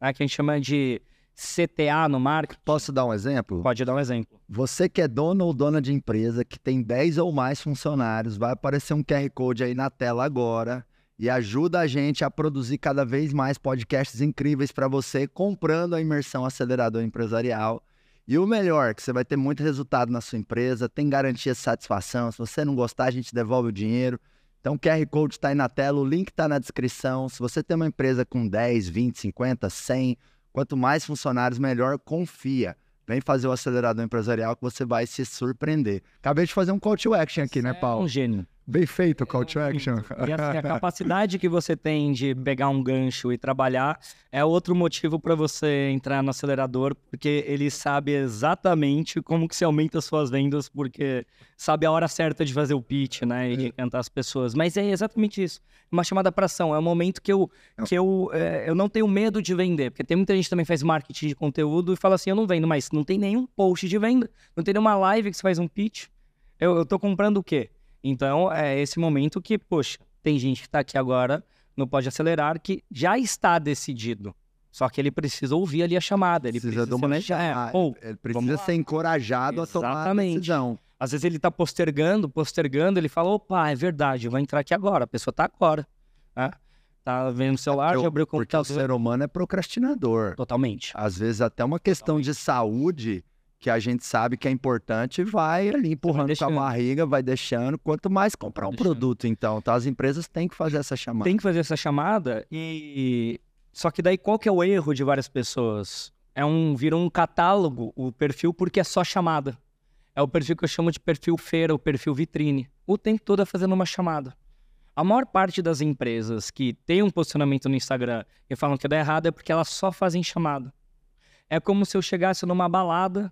Né? Que a gente chama de CTA no marketing. Posso dar um exemplo? Pode dar um exemplo. Você que é dono ou dona de empresa, que tem 10 ou mais funcionários, vai aparecer um QR Code aí na tela agora e ajuda a gente a produzir cada vez mais podcasts incríveis para você, comprando a imersão acelerador empresarial. E o melhor, que você vai ter muito resultado na sua empresa, tem garantia de satisfação. Se você não gostar, a gente devolve o dinheiro. Então, o QR Code está aí na tela, o link está na descrição. Se você tem uma empresa com 10, 20, 50, 100, quanto mais funcionários, melhor, confia. Vem fazer o acelerador empresarial que você vai se surpreender. Acabei de fazer um call to action aqui, né, Paulo? É um gênio. Bem feito o call to action. E assim, a capacidade que você tem de pegar um gancho e trabalhar é outro motivo para você entrar no acelerador, porque ele sabe exatamente como que se aumenta as suas vendas, porque sabe a hora certa de fazer o pitch, né, e de cantar as pessoas. Mas é exatamente isso. Uma chamada para ação. É um momento que eu, que eu, é, eu não tenho medo de vender, porque tem muita gente que também faz marketing de conteúdo e fala assim, eu não vendo, mas não tem nenhum post de venda, não tem nenhuma live que você faz um pitch. Eu, eu tô comprando o quê? Então, é esse momento que, poxa, tem gente que está aqui agora no Pode Acelerar que já está decidido. Só que ele precisa ouvir ali a chamada. Ele precisa, precisa manejar. É, ou, ele precisa ser encorajado Exatamente. a tomar a decisão. Às vezes ele está postergando, postergando, ele fala, opa, é verdade, eu vou entrar aqui agora. A pessoa está agora. Né? Tá vendo o celular, é já abriu o computador. Porque o ser humano é procrastinador. Totalmente. Às vezes até uma questão Totalmente. de saúde que a gente sabe que é importante, vai ali empurrando vai com a barriga, vai deixando. Quanto mais comprar um produto, então, então, as empresas têm que fazer essa chamada. Tem que fazer essa chamada e só que daí qual que é o erro de várias pessoas? É um vira um catálogo o perfil porque é só chamada. É o perfil que eu chamo de perfil feira, o perfil vitrine. O tempo todo é fazendo uma chamada. A maior parte das empresas que tem um posicionamento no Instagram e falam que dá errado é porque elas só fazem chamada. É como se eu chegasse numa balada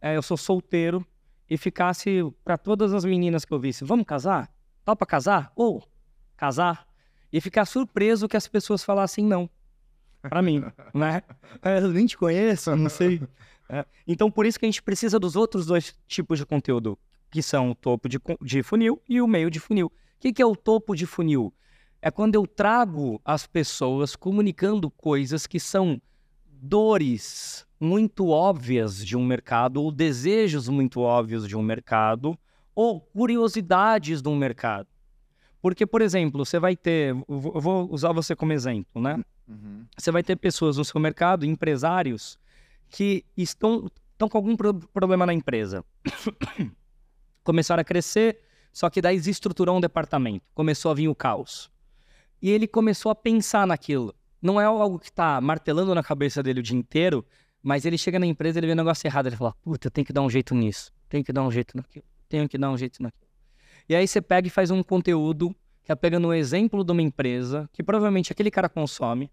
é, eu sou solteiro e ficasse para todas as meninas que eu visse, vamos casar? Topa casar? Ou casar? E ficar surpreso que as pessoas falassem não. Para mim, né? É, eu nem te conheço, não sei. É, então, por isso que a gente precisa dos outros dois tipos de conteúdo, que são o topo de, de funil e o meio de funil. O que, que é o topo de funil? É quando eu trago as pessoas comunicando coisas que são dores muito óbvias de um mercado, ou desejos muito óbvios de um mercado, ou curiosidades de um mercado. Porque, por exemplo, você vai ter, eu vou usar você como exemplo, né? Uhum. Você vai ter pessoas no seu mercado, empresários, que estão, estão com algum pro problema na empresa. Começaram a crescer, só que daí desestruturou um departamento, começou a vir o caos. E ele começou a pensar naquilo não é algo que está martelando na cabeça dele o dia inteiro, mas ele chega na empresa, ele vê um negócio errado, ele fala, puta, tenho que dar um jeito nisso, tenho que dar um jeito naquilo, tenho que dar um jeito naquilo. E aí você pega e faz um conteúdo que é pegando um exemplo de uma empresa que provavelmente aquele cara consome,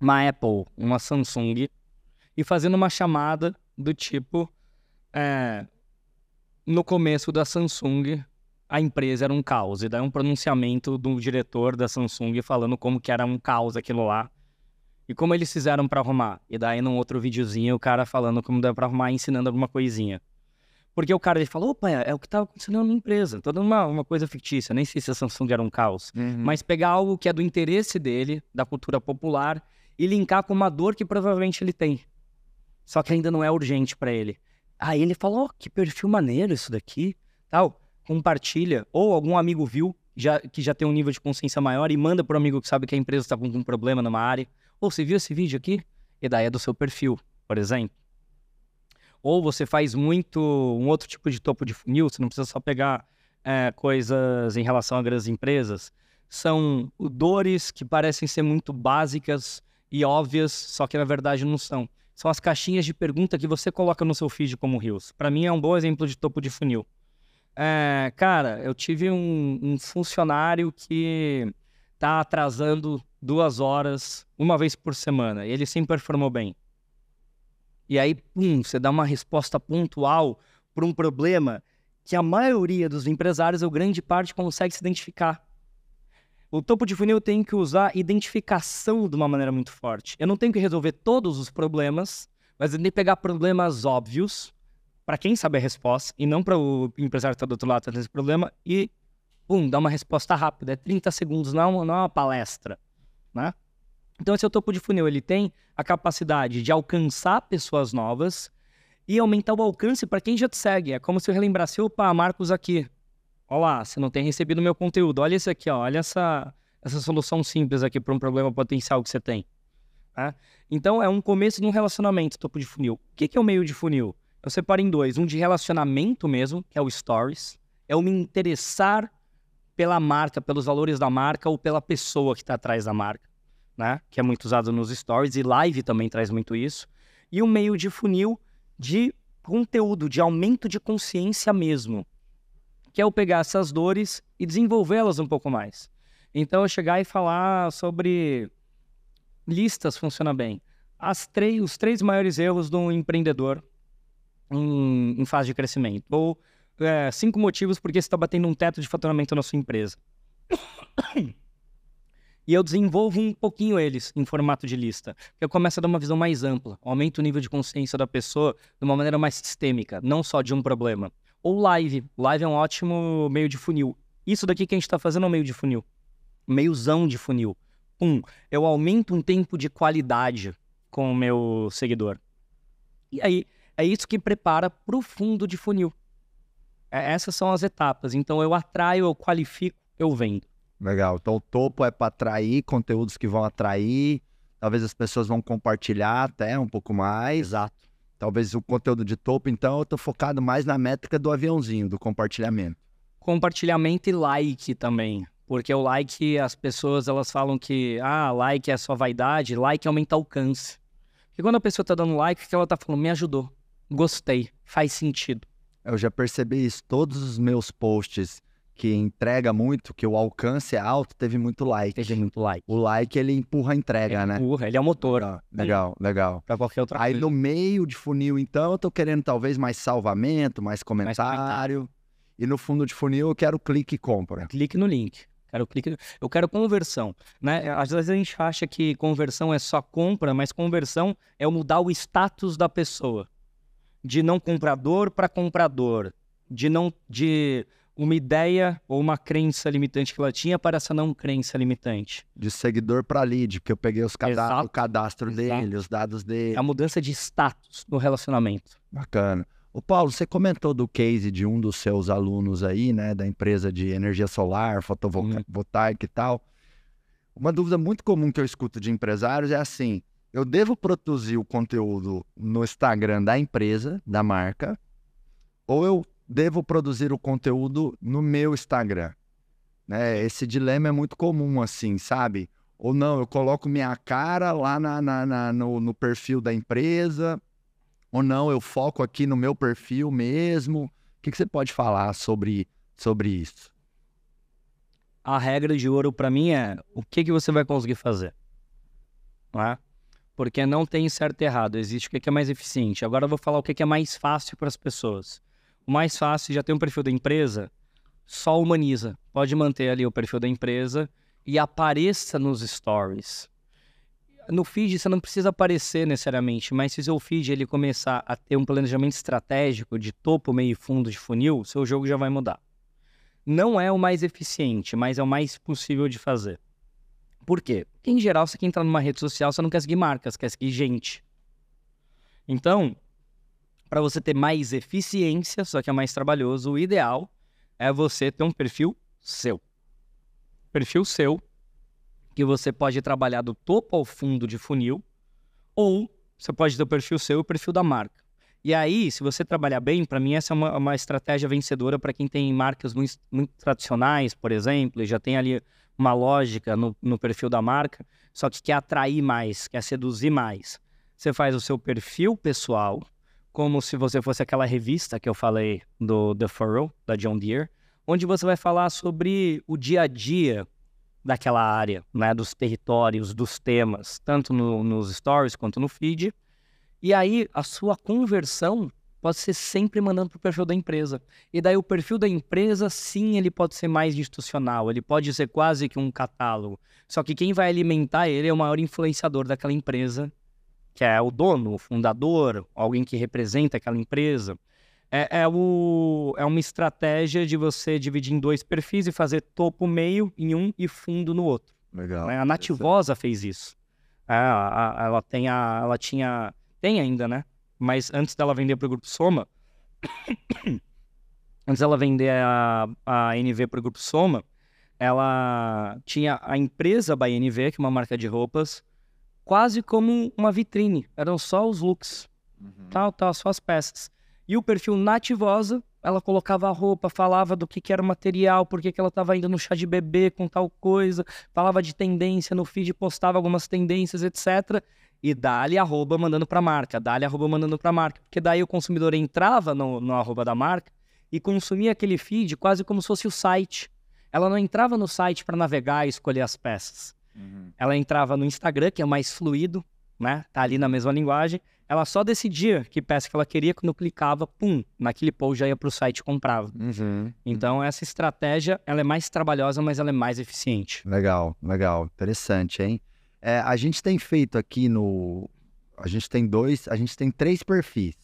uma Apple, uma Samsung, e fazendo uma chamada do tipo, é, no começo da Samsung, a empresa era um caos. E daí um pronunciamento do diretor da Samsung falando como que era um caos aquilo lá. E como eles fizeram para arrumar. E daí num outro videozinho o cara falando como dá para arrumar, ensinando alguma coisinha. Porque o cara ele falou, opa, é, o que estava acontecendo na minha empresa. Tô dando uma, uma coisa fictícia, nem sei se a Samsung era um caos. Uhum. Mas pegar algo que é do interesse dele, da cultura popular, e linkar com uma dor que provavelmente ele tem. Só que ainda não é urgente para ele. Aí ele falou, oh, que perfil maneiro isso daqui, tal compartilha, ou algum amigo viu, já, que já tem um nível de consciência maior, e manda para um amigo que sabe que a empresa está com um problema numa área. Ou você viu esse vídeo aqui? E daí é do seu perfil, por exemplo. Ou você faz muito um outro tipo de topo de funil, você não precisa só pegar é, coisas em relação a grandes empresas. São dores que parecem ser muito básicas e óbvias, só que na verdade não são. São as caixinhas de pergunta que você coloca no seu feed como Rios. Para mim é um bom exemplo de topo de funil É, cara, eu tive um, um funcionário que tá atrasando duas horas uma vez por semana. E ele sempre performou bem. E aí, pum, você dá uma resposta pontual para um problema que a maioria dos empresários, ou grande parte, consegue se identificar. O topo de funil tem que usar identificação de uma maneira muito forte. Eu não tenho que resolver todos os problemas, mas eu tenho que pegar problemas óbvios para quem sabe a resposta e não para o empresário que está do outro lado desse problema e, pum, dar uma resposta rápida. É 30 segundos, não, é não é uma palestra, né? Então, esse é o topo de funil. Ele tem a capacidade de alcançar pessoas novas e aumentar o alcance para quem já te segue. É como se eu relembrasse, opa, Marcos aqui. Olá, você não tem recebido meu conteúdo. Olha esse aqui, ó. olha essa, essa solução simples aqui para um problema potencial que você tem. Tá? Então, é um começo de um relacionamento, topo de funil. O que, que é o meio de funil? Eu separo em dois. Um de relacionamento mesmo, que é o Stories. É o me interessar pela marca, pelos valores da marca ou pela pessoa que está atrás da marca né? Que é muito usado nos stories e live também traz muito isso. E o meio de funil de conteúdo, de aumento de consciência mesmo. Que é eu pegar essas dores e desenvolvê-las um pouco mais. Então eu chegar e falar sobre listas funciona bem. As três, os três maiores erros de um empreendedor em, em fase de crescimento. Ou é, cinco motivos porque você está batendo um teto de faturamento na sua empresa e eu desenvolvo um pouquinho eles em formato de lista. Eu começo a dar uma visão mais ampla, aumento o nível de consciência da pessoa de uma maneira mais sistêmica, não só de um problema. Ou live. Live é um ótimo meio de funil. Isso daqui que a gente está fazendo é um meio de funil. Meiozão de funil. Um, eu aumento um tempo de qualidade com o meu seguidor. E aí, é isso que prepara para o fundo de funil. É, essas são as etapas. Então, eu atraio, eu qualifico, eu vendo. Legal. Então o topo é para atrair conteúdos que vão atrair. Talvez as pessoas vão compartilhar até um pouco mais. Exato. Talvez o conteúdo de topo, então eu tô focado mais na métrica do aviãozinho, do compartilhamento. Compartilhamento e like também. Porque o like, as pessoas elas falam que ah, like é só vaidade, like aumenta o alcance. Porque quando a pessoa tá dando like, o que ela tá falando? Me ajudou. Gostei. Faz sentido. Eu já percebi isso. Todos os meus posts que entrega muito, que o alcance é alto, teve muito like. Teve muito like. O like, ele empurra a entrega, ele né? Empurra, ele é o motor. Legal, legal. legal. Pra qualquer outra Aí coisa. no meio de funil, então, eu tô querendo talvez mais salvamento, mais comentário. comentário. E no fundo de funil, eu quero clique e compra. Clique no link. Quero clique, eu quero conversão, né? Às vezes a gente acha que conversão é só compra, mas conversão é mudar o status da pessoa, de não comprador para comprador, de não de uma ideia ou uma crença limitante que ela tinha para essa não crença limitante. De seguidor para lead, porque eu peguei os cada Exato. o cadastro Exato. dele, os dados dele. É a mudança de status no relacionamento. Bacana. O Paulo, você comentou do case de um dos seus alunos aí, né, da empresa de energia solar, Hum. fotovoltaica e tal. Uma dúvida muito comum que eu escuto de empresários é assim: eu devo produzir o conteúdo no Instagram da empresa, da marca, ou eu devo produzir o conteúdo no meu Instagram? Né? Esse dilema é muito comum, assim, sabe? Ou não, eu coloco minha cara lá na, na- na- no, no perfil da empresa, ou não, eu foco aqui no meu perfil mesmo. O que, que você pode falar sobre, sobre isso? A regra de ouro para mim é o que, que você vai conseguir fazer. Não é? Porque não tem certo e errado, existe o que, que é mais eficiente. Agora eu vou falar o que, que é mais fácil para as pessoas. O mais fácil, já tem um perfil da empresa, só humaniza. Pode manter ali o perfil da empresa e apareça nos stories. No feed você não precisa aparecer necessariamente, mas se o seu feed ele começar a ter um planejamento estratégico de topo, meio e fundo de funil, seu jogo já vai mudar. Não é o mais eficiente, mas é o mais possível de fazer. Por quê? Porque, em geral, você quer entrar numa rede social, você não quer seguir marcas, quer seguir gente. Então, para você ter mais eficiência, só que é mais trabalhoso, o ideal é você ter um perfil seu. Perfil seu, que você pode trabalhar do topo ao fundo de funil, ou você pode ter o perfil seu e o perfil da marca. E aí, se você trabalhar bem, para mim essa é uma, uma estratégia vencedora para quem tem marcas muito, muito tradicionais, por exemplo, e já tem ali uma lógica no, no perfil da marca, só que quer atrair mais, quer seduzir mais. Você faz o seu perfil pessoal como se você fosse aquela revista que eu falei do The Furrow, da John Deere, onde você vai falar sobre o dia a dia daquela área, né, dos territórios, dos temas, tanto no, nos stories quanto no feed. E aí a sua conversão pode ser sempre mandando para o perfil da empresa. E daí o perfil da empresa, sim, ele pode ser mais institucional, ele pode ser quase que um catálogo. Só que quem vai alimentar ele é o maior influenciador daquela empresa, que é o dono, o fundador, alguém que representa aquela empresa. É, é, o, é uma estratégia de você dividir em dois perfis e fazer topo meio em um e fundo no outro. Legal. Né? A Nativosa fez isso. É, ela, tem a, ela tinha. Tem ainda, né? Mas antes dela vender para o Grupo Soma. antes dela vender a, a NV para o Grupo Soma, ela tinha a empresa by NV, que é uma marca de roupas, quase como uma vitrine. Eram só os looks. Uhum. Tal, tal, só as peças. E o perfil Nativosa, ela colocava a roupa, falava do que, que era o material, por que, que ela estava indo no chá de bebê com tal coisa, falava de tendência no feed, postava algumas tendências, etc. E dá-lhe arroba mandando para a marca, dá-lhe arroba mandando para a marca. Porque daí o consumidor entrava no, no arroba da marca e consumia aquele feed quase como se fosse o site. Ela não entrava no site para navegar e escolher as peças. Uhum. Ela entrava no Instagram, que é mais fluido, né? Tá ali na mesma linguagem. Ela só decidia que peça que ela queria, quando clicava, pum, naquele post já ia para o site e comprava. Uhum. Então, essa estratégia, ela é mais trabalhosa, mas ela é mais eficiente. Legal, legal. Interessante, hein? É, a gente tem feito aqui no... A gente tem dois, a gente tem três perfis.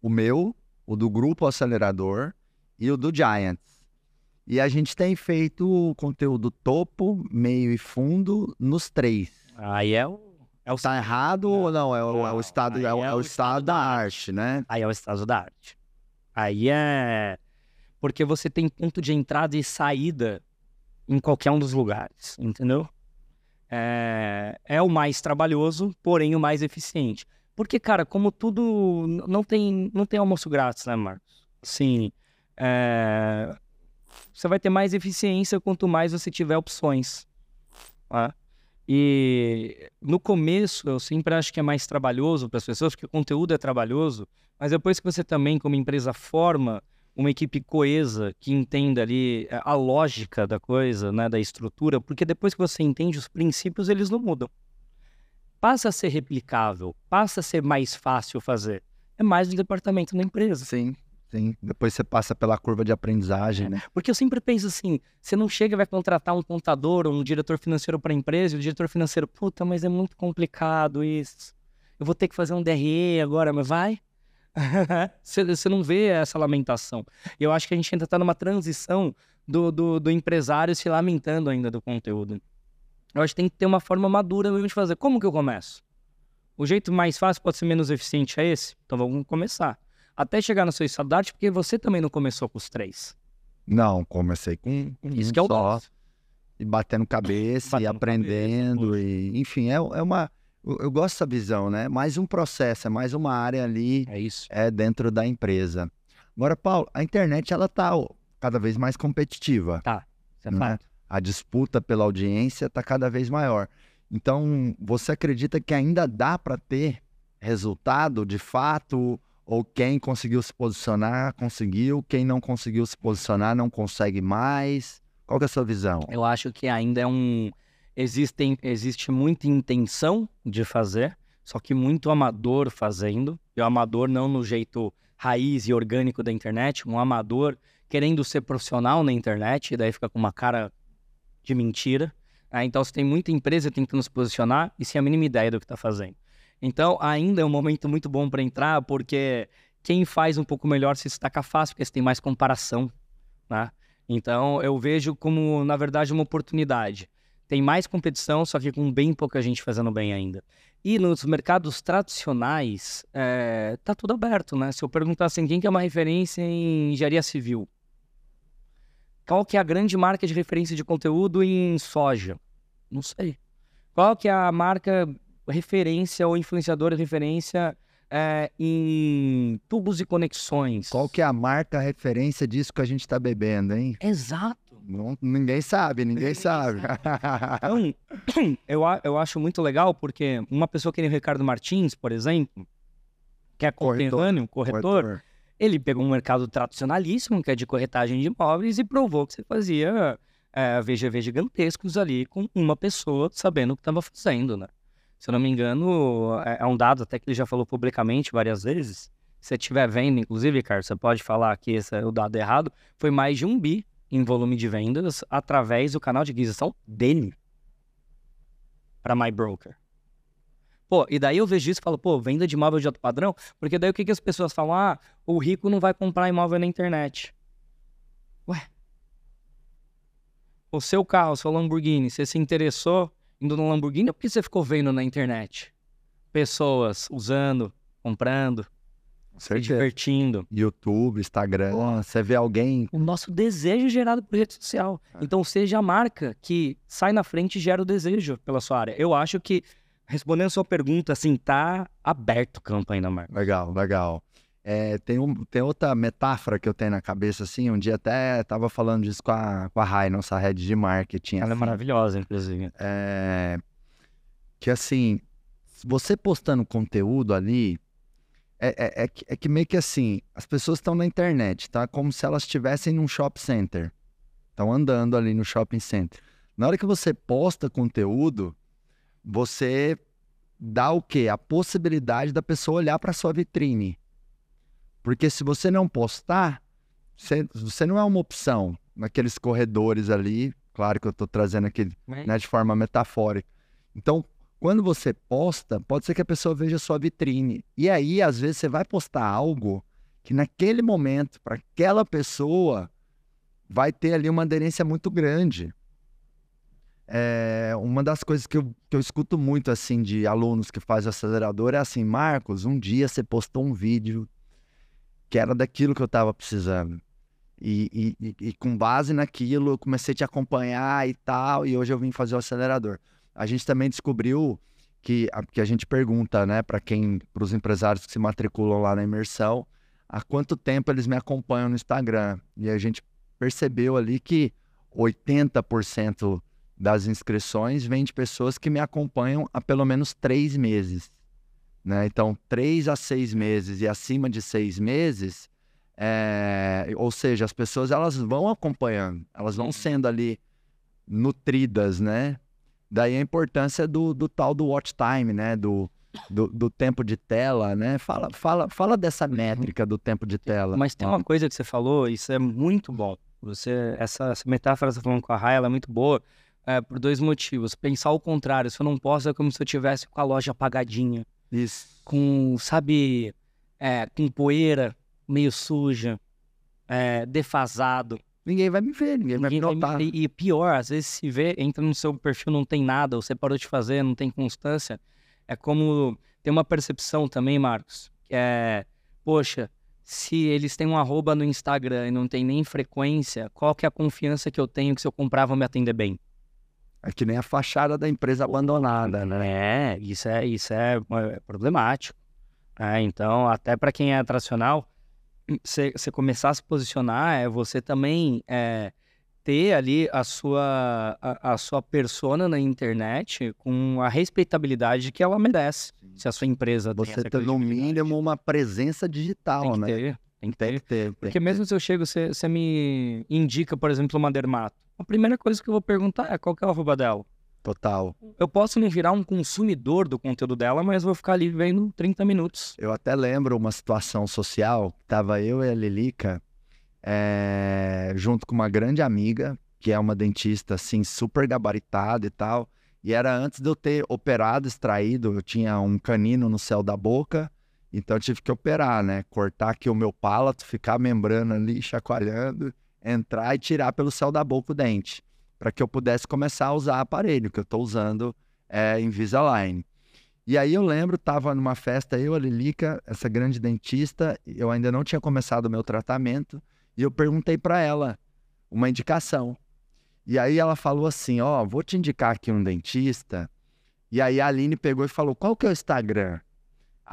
O meu, o do Grupo Acelerador e o do Giants. E a gente tem feito conteúdo topo, meio e fundo nos três. Aí é o é o... Tá errado não, ou não? É o, é o estado, é, o, é, é o estado da arte, né? Aí é o estado da arte. Aí é. Porque você tem ponto de entrada e saída em qualquer um dos lugares, entendeu? É, é o mais trabalhoso, porém o mais eficiente. Porque, cara, como tudo. Não tem, não tem almoço grátis, né, Marcos? Sim. É... Você vai ter mais eficiência quanto mais você tiver opções. Tá? E no começo eu sempre acho que é mais trabalhoso para as pessoas, porque o conteúdo é trabalhoso, mas depois que você também, como empresa, forma uma equipe coesa que entenda ali eh, a lógica da coisa, né, da estrutura, porque depois que você entende os princípios, eles não mudam. Passa a ser replicável, passa a ser mais fácil fazer. É mais um departamento da empresa. Sim. Sim, depois você passa pela curva de aprendizagem, né? Porque eu sempre penso assim, você não chega e vai contratar um contador ou um diretor financeiro para a empresa, e o diretor financeiro, puta, mas é muito complicado isso. Eu vou ter que fazer um DRE agora, mas vai? você, não vê essa lamentação. E eu acho que a gente ainda está numa transição do, do, do, empresário se lamentando ainda do conteúdo. Eu acho que tem que ter uma forma madura mesmo de fazer. Como que eu começo? O jeito mais fácil pode ser menos eficiente é esse? Então vamos começar até chegar no seu estado de arte, porque você também não começou com os três. Não, comecei com, com isso um que é o só. Nosso. E batendo cabeça, batendo e aprendendo, cabeça, e enfim, é, é uma. Eu, eu, gosto dessa visão, né? Mais um processo, é mais uma área ali. É isso. É dentro da empresa. Agora, Paulo, a internet ela tá cada vez mais competitiva. Tá, isso é né? fato. A disputa pela audiência tá cada vez maior. Então, você acredita que ainda dá para ter resultado de fato? Ou quem conseguiu se posicionar, conseguiu. Quem não conseguiu se posicionar, não consegue mais. Qual é a sua visão? Eu acho que ainda é um... Existem, existe muita intenção de fazer, só que muito amador fazendo. E o amador não no jeito raiz e orgânico da internet, um amador querendo ser profissional na internet, e daí fica com uma cara de mentira. Ah, então você tem muita empresa tentando se posicionar e sem a mínima ideia do que está fazendo. Então, ainda é um momento muito bom para entrar, porque quem faz um pouco melhor se destaca fácil, porque você tem mais comparação, né? Então, eu vejo como, na verdade, uma oportunidade. Tem mais competição, só que com bem pouca gente fazendo bem ainda. E nos mercados tradicionais, é, tá tudo aberto, né? Se eu perguntar assim, quem que é uma referência em engenharia civil? Qual que é a grande marca de referência de conteúdo em soja? Não sei. Qual que é a marca referência ou influenciador referência é, em tubos e conexões. Qual que é a marca referência disso que a gente está bebendo, hein? Exato. Não, ninguém sabe, ninguém, ninguém sabe. sabe. então, eu, eu acho muito legal porque uma pessoa que nem o Ricardo Martins, por exemplo, que é Corretor. conterrâneo, corretor, ele pegou um mercado tradicionalíssimo, que é de corretagem de imóveis, e provou que você fazia é, VGV gigantescos ali com uma pessoa sabendo o que estava fazendo, né? Se eu não me engano, é, é um dado até que ele já falou publicamente várias vezes. Se você estiver vendo, inclusive, Carlos, você pode falar que esse é o dado errado, foi mais de um bi em volume de vendas através do canal de aquisição dele para MyBroker. Pô, e daí eu vejo isso e falo, pô, venda de imóvel de alto padrão, porque daí o que, que as pessoas falam? Ah, o rico não vai comprar imóvel na internet. Ué. O seu carro, sua Lamborghini, você se interessou indo no Lamborghini ou porque você ficou vendo na internet? Pessoas usando, comprando, se divertindo. YouTube, Instagram, você vê alguém. O nosso desejo é gerado por rede social. Então, seja a marca que sai na frente e gera o desejo pela sua área. Eu acho que, respondendo a sua pergunta, assim, tá aberto o campo ainda, Marco. Legal, legal. É, tem, um, tem outra metáfora que eu tenho na cabeça, assim, um dia até tava falando disso com a, com a Rai, nossa rede de marketing. Ela é assim. maravilhosa, inclusive. É, que assim, você postando conteúdo ali, é, é, é, que- é que meio que assim, as pessoas estão na internet, tá? Como se elas estivessem num shopping center. Estão andando ali no shopping center. Na hora que você posta conteúdo, você dá o quê? A possibilidade da pessoa olhar para sua vitrine. Porque se você não postar, você, você não é uma opção naqueles corredores ali. Claro que eu estou trazendo aquele né, de forma metafórica. Então, quando você posta, pode ser que a pessoa veja a sua vitrine. E aí, às vezes, você vai postar algo que naquele momento, para aquela pessoa, vai ter ali uma aderência muito grande. É, uma das coisas que eu, que eu escuto muito assim de alunos que fazem acelerador é assim, Marcos, um dia você postou um vídeo que era daquilo que eu estava precisando. E, e- e- com base naquilo, eu comecei a te acompanhar e tal, e hoje eu vim fazer o acelerador. A gente também descobriu que, a- que a gente pergunta, né, para quem, para os empresários que se matriculam lá na imersão, há quanto tempo eles me acompanham no Instagram. E a gente percebeu ali que 80% das inscrições vem de pessoas que me acompanham há pelo menos três meses. Né? Então, três a seis meses e acima de seis meses, é, ou seja, as pessoas elas vão acompanhando, elas vão sendo ali nutridas, né? Daí a importância do, do tal do watch time, né? Do, do, do tempo de tela, né? Fala, fala, fala dessa métrica do tempo de tela. Mas tem uma coisa que você falou, isso é muito bom. Você, essa, essa metáfora que você tá falando com a Raia, ela é muito boa é, por dois motivos. Pensar o contrário, se eu não posso, é como se eu tivesse com a loja apagadinha, Isso. com, sabe, é, com poeira, meio suja, é, defasado. Ninguém vai me ver, ninguém, Ninguém vai vai me notar. me- E, e pior, às vezes se vê, entra no seu perfil, não tem nada, ou você parou de fazer, não tem constância. É como tem uma percepção também, Marcos, que é, poxa, se eles têm um arroba no Instagram e não tem nem frequência, qual que é a confiança que eu tenho que se eu comprar vão me atender bem? É que nem a fachada da empresa abandonada, né? É, isso é, isso é, é problemático. É, então, até para quem é tradicional, você você começar a se posicionar é você também é, ter ali a sua, a, a sua persona na internet com a respeitabilidade que ela merece. Se a sua empresa tem Você ter, no mínimo, uma presença digital, né? ter, tem que ter. Ter. Porque que mesmo se eu chego, você você me indica, por exemplo, uma dermato. A primeira coisa que eu vou perguntar é qual que é o arroba dela. ter. Total. Eu posso não virar um consumidor do conteúdo dela, mas vou ficar ali vendo 30 minutos. Eu até lembro uma situação social, tava eu e a Lilica, eh, junto com uma grande amiga, que é uma dentista, assim, super gabaritada e tal, e era antes de eu ter operado, extraído, eu tinha um canino no céu da boca, então eu tive que operar, né? Cortar aqui o meu palato, ficar a membrana ali chacoalhando, entrar e tirar pelo céu da boca o dente, para que eu pudesse começar a usar aparelho, que eu tô usando é, Invisalign. E aí eu lembro, tava numa festa, eu, a Lilica, essa grande dentista, eu ainda não tinha começado o meu tratamento, e eu perguntei para ela uma indicação. E aí ela falou assim, ó, vou te indicar aqui um dentista. E aí a Aline pegou e falou, qual que é o Instagram?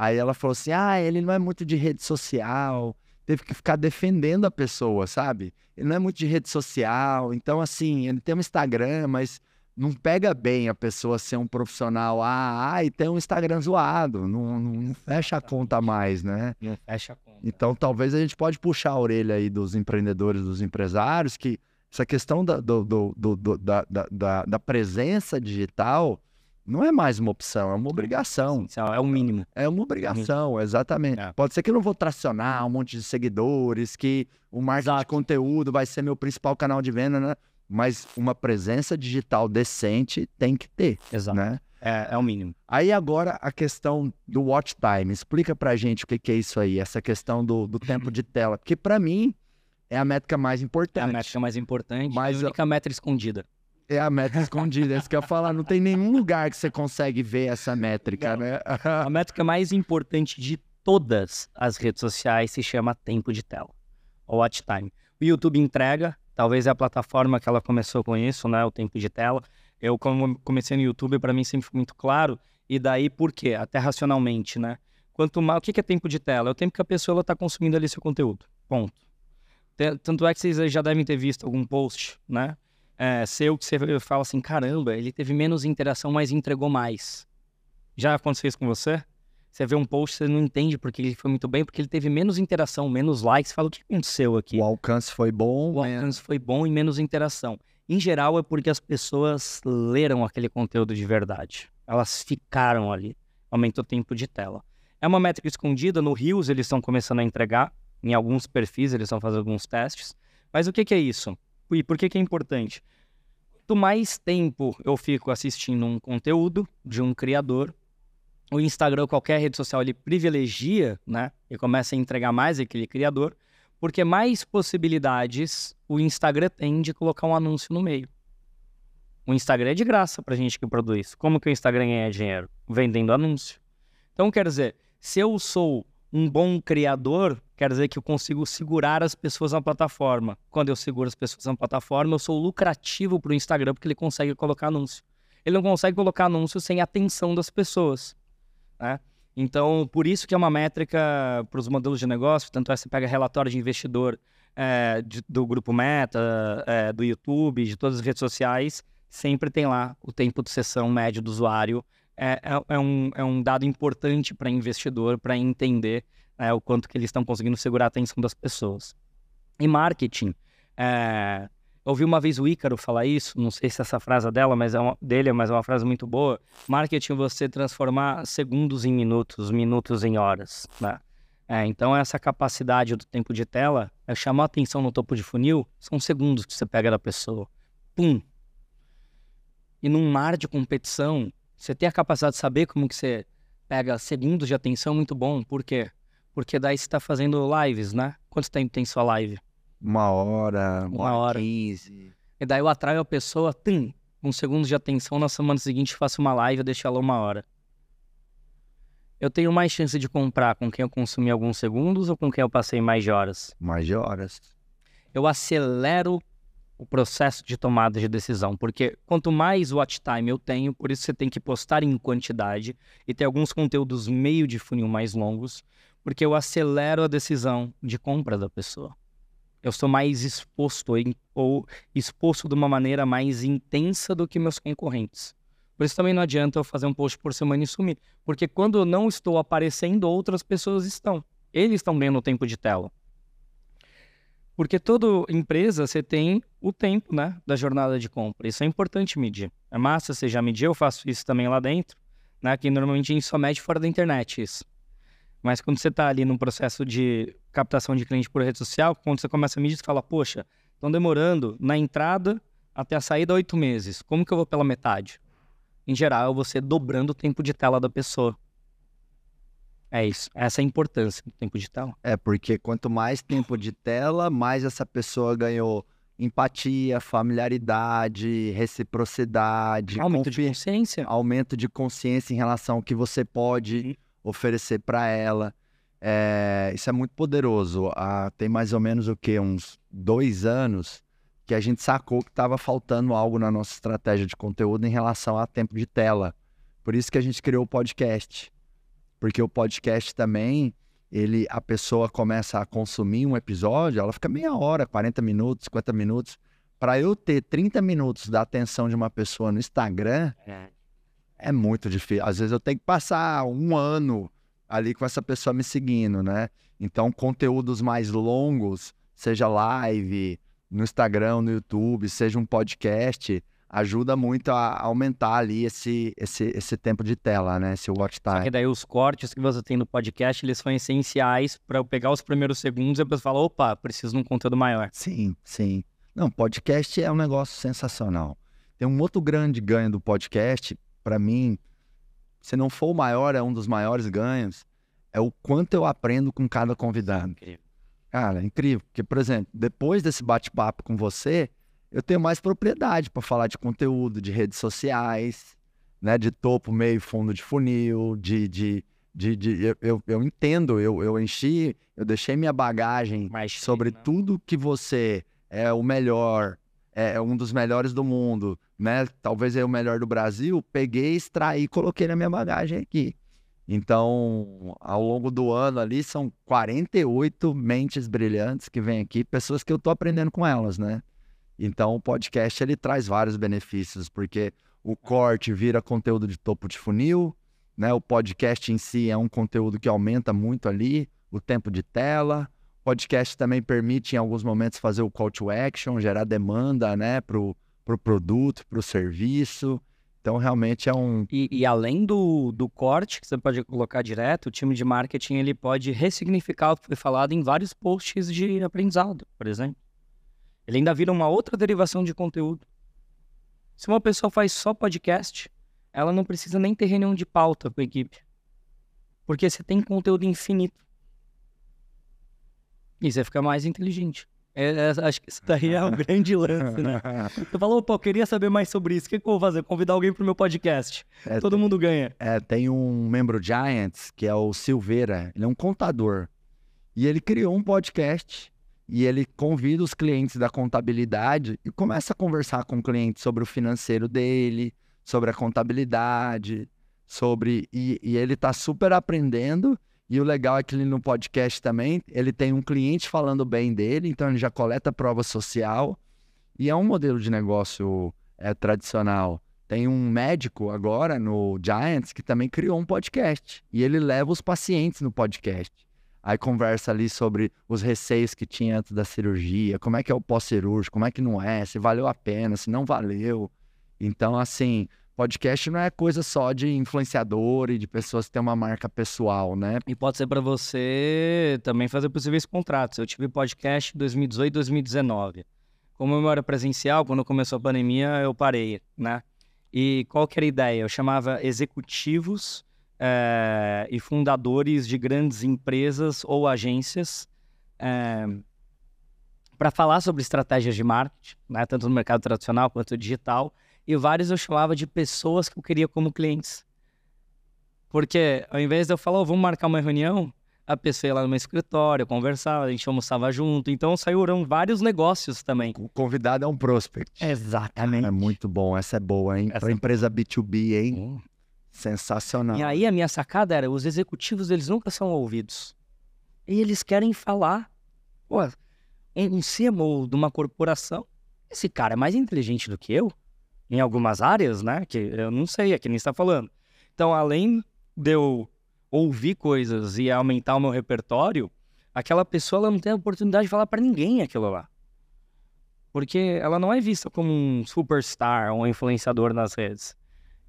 Aí ela falou assim, ah, ele não é muito de rede social, teve que ficar defendendo a pessoa, sabe? Ele não é muito de rede social, então assim, ele tem um Instagram, mas não pega bem a pessoa ser um profissional, ah, ah e tem um Instagram zoado, não, não, fecha a conta mais, né? Não fecha a conta. Então, talvez a gente pode puxar a orelha aí dos empreendedores, dos empresários, que essa questão da, do, do, do, da, da, da, presença digital não é mais uma opção, é uma obrigação. É o mínimo. É uma obrigação, exatamente. É. Pode ser que eu não vou tracionar um monte de seguidores, que o marketing Exato. de conteúdo vai ser meu principal canal de venda, né? Mas uma presença digital decente tem que ter. Exato. Né? É, é o mínimo. Aí agora a questão do watch time. Explica pra gente o que, que é isso aí, essa questão do, do tempo de tela. Porque para mim é a métrica mais importante. É a métrica mais importante mas e a única métrica escondida. É a métrica escondida, é isso que eu ia falar. Não tem nenhum lugar que você consegue ver essa métrica, Não. né? a métrica mais importante de todas as redes sociais se chama tempo de tela, ou watch time. O YouTube entrega, talvez é a plataforma que ela começou com isso, né? O tempo de tela. Eu, como comecei no YouTube, para mim sempre foi muito claro. E daí, por quê? Até racionalmente, né? Quanto mais, o que é tempo de tela? É o tempo que a pessoa está consumindo ali seu conteúdo. Ponto. Tanto é que vocês já devem ter visto algum post, né? É, seu que você fala assim, caramba, ele teve menos interação, mas entregou mais. Já aconteceu isso com você? Você vê um post, você não entende porque ele foi muito bem, porque ele teve menos interação, menos likes. Fala o que aconteceu aqui. O alcance foi bom. O alcance foi bom e menos interação. Em geral, é porque as pessoas leram aquele conteúdo de verdade. Elas ficaram ali. Aumentou o tempo de tela. É uma métrica escondida. No Rios, eles estão começando a entregar. Em alguns perfis, eles estão fazendo alguns testes. Mas o que, que é isso? E por que, que é importante? Quanto mais tempo eu fico assistindo um conteúdo de um criador, o Instagram, qualquer rede social, ele privilegia, né? E começa a entregar mais aquele criador, porque mais possibilidades o Instagram tem de colocar um anúncio no meio. O Instagram é de graça para gente que produz. Como que o Instagram ganha dinheiro? Vendendo anúncio. Então, quer dizer, se eu sou um bom criador, quer dizer que eu consigo segurar as pessoas na plataforma. Quando eu seguro as pessoas na plataforma, eu sou lucrativo para o Instagram porque ele consegue colocar anúncio. Ele não consegue colocar anúncio sem a atenção das pessoas. Né? Então, por isso que é uma métrica para os modelos de negócio, tanto é que você pega relatório de investidor é, de, do grupo Meta, é, do YouTube, de todas as redes sociais, sempre tem lá o tempo de sessão médio do usuário. É, é, é um, é um dado importante para investidor, para entender é, o quanto que eles estão conseguindo segurar a atenção das pessoas. E marketing, é, ouvi uma vez o Ícaro falar isso, não sei se essa frase é dela, mas é uma, dele, mas é uma frase muito boa. Marketing você transformar segundos em minutos, minutos em horas, né? É, então essa capacidade do tempo de tela, é chamar atenção no topo de funil, são segundos que você pega da pessoa. Pum! E num mar de competição, você ter a capacidade de saber como que você pega segundos de atenção muito bom. Por quê? Porque daí você está fazendo lives, né? Quanto tempo tem sua live? Uma hora, uma, uma hora. quinze. E daí eu atraio a pessoa, tum, um segundo de atenção, na semana seguinte faço uma live e deixo ela uma hora. Eu tenho mais chance de comprar com quem eu consumi alguns segundos ou com quem eu passei mais de horas? Mais de horas. Eu acelero o processo de tomada de decisão, porque quanto mais watch time eu tenho, por isso você tem que postar em quantidade e ter alguns conteúdos meio de funil mais longos, porque eu acelero a decisão de compra da pessoa. Eu sou mais exposto ou exposto de uma maneira mais intensa do que meus concorrentes. Por isso também não adianta eu fazer um post por semana e sumir, porque quando eu não estou aparecendo, outras pessoas estão. Eles estão vendo o tempo de tela. Porque toda empresa você tem o tempo, né, da jornada de compra. Isso é importante medir. É massa, você já mediu, eu faço isso também lá dentro, né, que normalmente a gente só mede fora da internet isso. Mas quando você está ali num processo de captação de cliente por rede social, quando você começa a medir, você fala, poxa, estão demorando na entrada até a saída oito meses. Como que eu vou pela metade? Em geral, você dobrando o tempo de tela da pessoa. É isso. Essa é a importância do tempo de tela. É, porque quanto mais tempo de tela, mais essa pessoa ganhou empatia, familiaridade, reciprocidade, aumento de consciência, aumento de consciência em relação ao que você pode oferecer para ela. É, isso é muito poderoso. Ah, tem mais ou menos o que uns dois anos que a gente sacou que estava faltando algo na nossa estratégia de conteúdo em relação a tempo de tela. Por isso que a gente criou o podcast, porque o podcast também ele a pessoa começa a consumir um episódio, ela fica meia hora, 40 minutos, 50 minutos Para eu ter 30 minutos da atenção de uma pessoa no Instagram, é muito difícil. Às vezes eu tenho que passar um ano ali com essa pessoa me seguindo, né? Então, conteúdos mais longos, seja live, no Instagram, no YouTube, seja um podcast, ajuda muito a aumentar ali esse, esse, esse tempo de tela, né? Esse watch time. Só que daí os cortes que você tem no podcast, eles são essenciais para eu pegar os primeiros segundos e depois falar, opa, preciso de um conteúdo maior. Sim, sim. Não, podcast é um negócio sensacional. Tem um outro grande ganho do podcast, para mim, se não for o maior, é um dos maiores ganhos, é o quanto eu aprendo com cada convidado. Incrível. Cara, é incrível. Porque, por exemplo, depois desse bate-papo com você, eu tenho mais propriedade para falar de conteúdo, de redes sociais, né? De topo, meio, fundo de funil, de. de, de, de eu, eu, eu, entendo, eu, eu enchi, eu deixei minha bagagem mais sobre né? tudo que você é o melhor, é, é um dos melhores do mundo, né? Talvez é o melhor do Brasil, peguei, extraí, coloquei na minha bagagem aqui. Então, ao longo do ano ali, são 48 mentes brilhantes que vêm aqui, pessoas que eu estou aprendendo com elas, né? Então, o podcast, ele traz vários benefícios, porque o corte vira conteúdo de topo de funil, né? O podcast em si é um conteúdo que aumenta muito ali o tempo de tela. O podcast também permite, em alguns momentos, fazer o call to action, gerar demanda, né? Para o pro produto, para o serviço. Então, realmente é um. E, e, além do, do corte, que você pode colocar direto, o time de marketing ele pode ressignificar o que foi falado em vários posts de aprendizado, por exemplo. Ele ainda vira uma outra derivação de conteúdo. Se uma pessoa faz só podcast, ela não precisa nem ter reunião de pauta com a equipe. Porque você tem conteúdo infinito. E você fica mais inteligente. É, é, acho que isso daí é um grande lance, né? Tu falou, pô, queria saber mais sobre isso. O que, que eu vou fazer? Convidar alguém pro meu podcast. É, Todo mundo ganha. É, tem um membro Giants, que é o Silveira. Ele é um contador. E ele criou um podcast e ele convida os clientes da contabilidade e começa a conversar com o cliente sobre o financeiro dele, sobre a contabilidade, sobre. E, e ele tá super aprendendo e o legal é que ele no podcast também, ele tem um cliente falando bem dele, então ele já coleta prova social. E é um modelo de negócio é, tradicional. Tem um médico agora no Giants que também criou um podcast. E ele leva os pacientes no podcast. Aí conversa ali sobre os receios que tinha antes da cirurgia, como é que é o pós-cirúrgico, como é que não é, se valeu a pena, se não valeu. Então, assim, podcast não é coisa só de influenciador e de pessoas que têm uma marca pessoal, né? E pode ser para você também fazer possíveis contratos. Eu tive podcast em 2018 2019. Como eu era presencial, quando começou a pandemia, eu parei, né? E qual que era a ideia? Eu chamava executivos é, e fundadores de grandes empresas ou agências é, eh, para falar sobre estratégias de marketing, né? tanto no mercado tradicional quanto digital, e vários eu chamava de pessoas que eu queria como clientes. Porque ao invés de eu falar, oh, vamos marcar uma reunião, a pessoa ia lá no meu escritório, conversava, a gente almoçava junto. Então saíram vários negócios também. O convidado é um prospect. Exatamente. É muito bom, essa é boa, hein? Para é empresa B2B, hein? Hum. Sensacional. E aí a minha sacada era, os executivos, eles nunca são ouvidos. E eles querem falar. Pô, um CMO de uma corporação, esse cara é mais inteligente do que eu em algumas áreas, né? Que eu não sei, é que nem está falando. Então, além de eu ouvir coisas e aumentar o meu repertório, aquela pessoa ela não tem a oportunidade de falar para ninguém aquilo lá. Porque ela não é vista como um superstar um influenciador nas redes.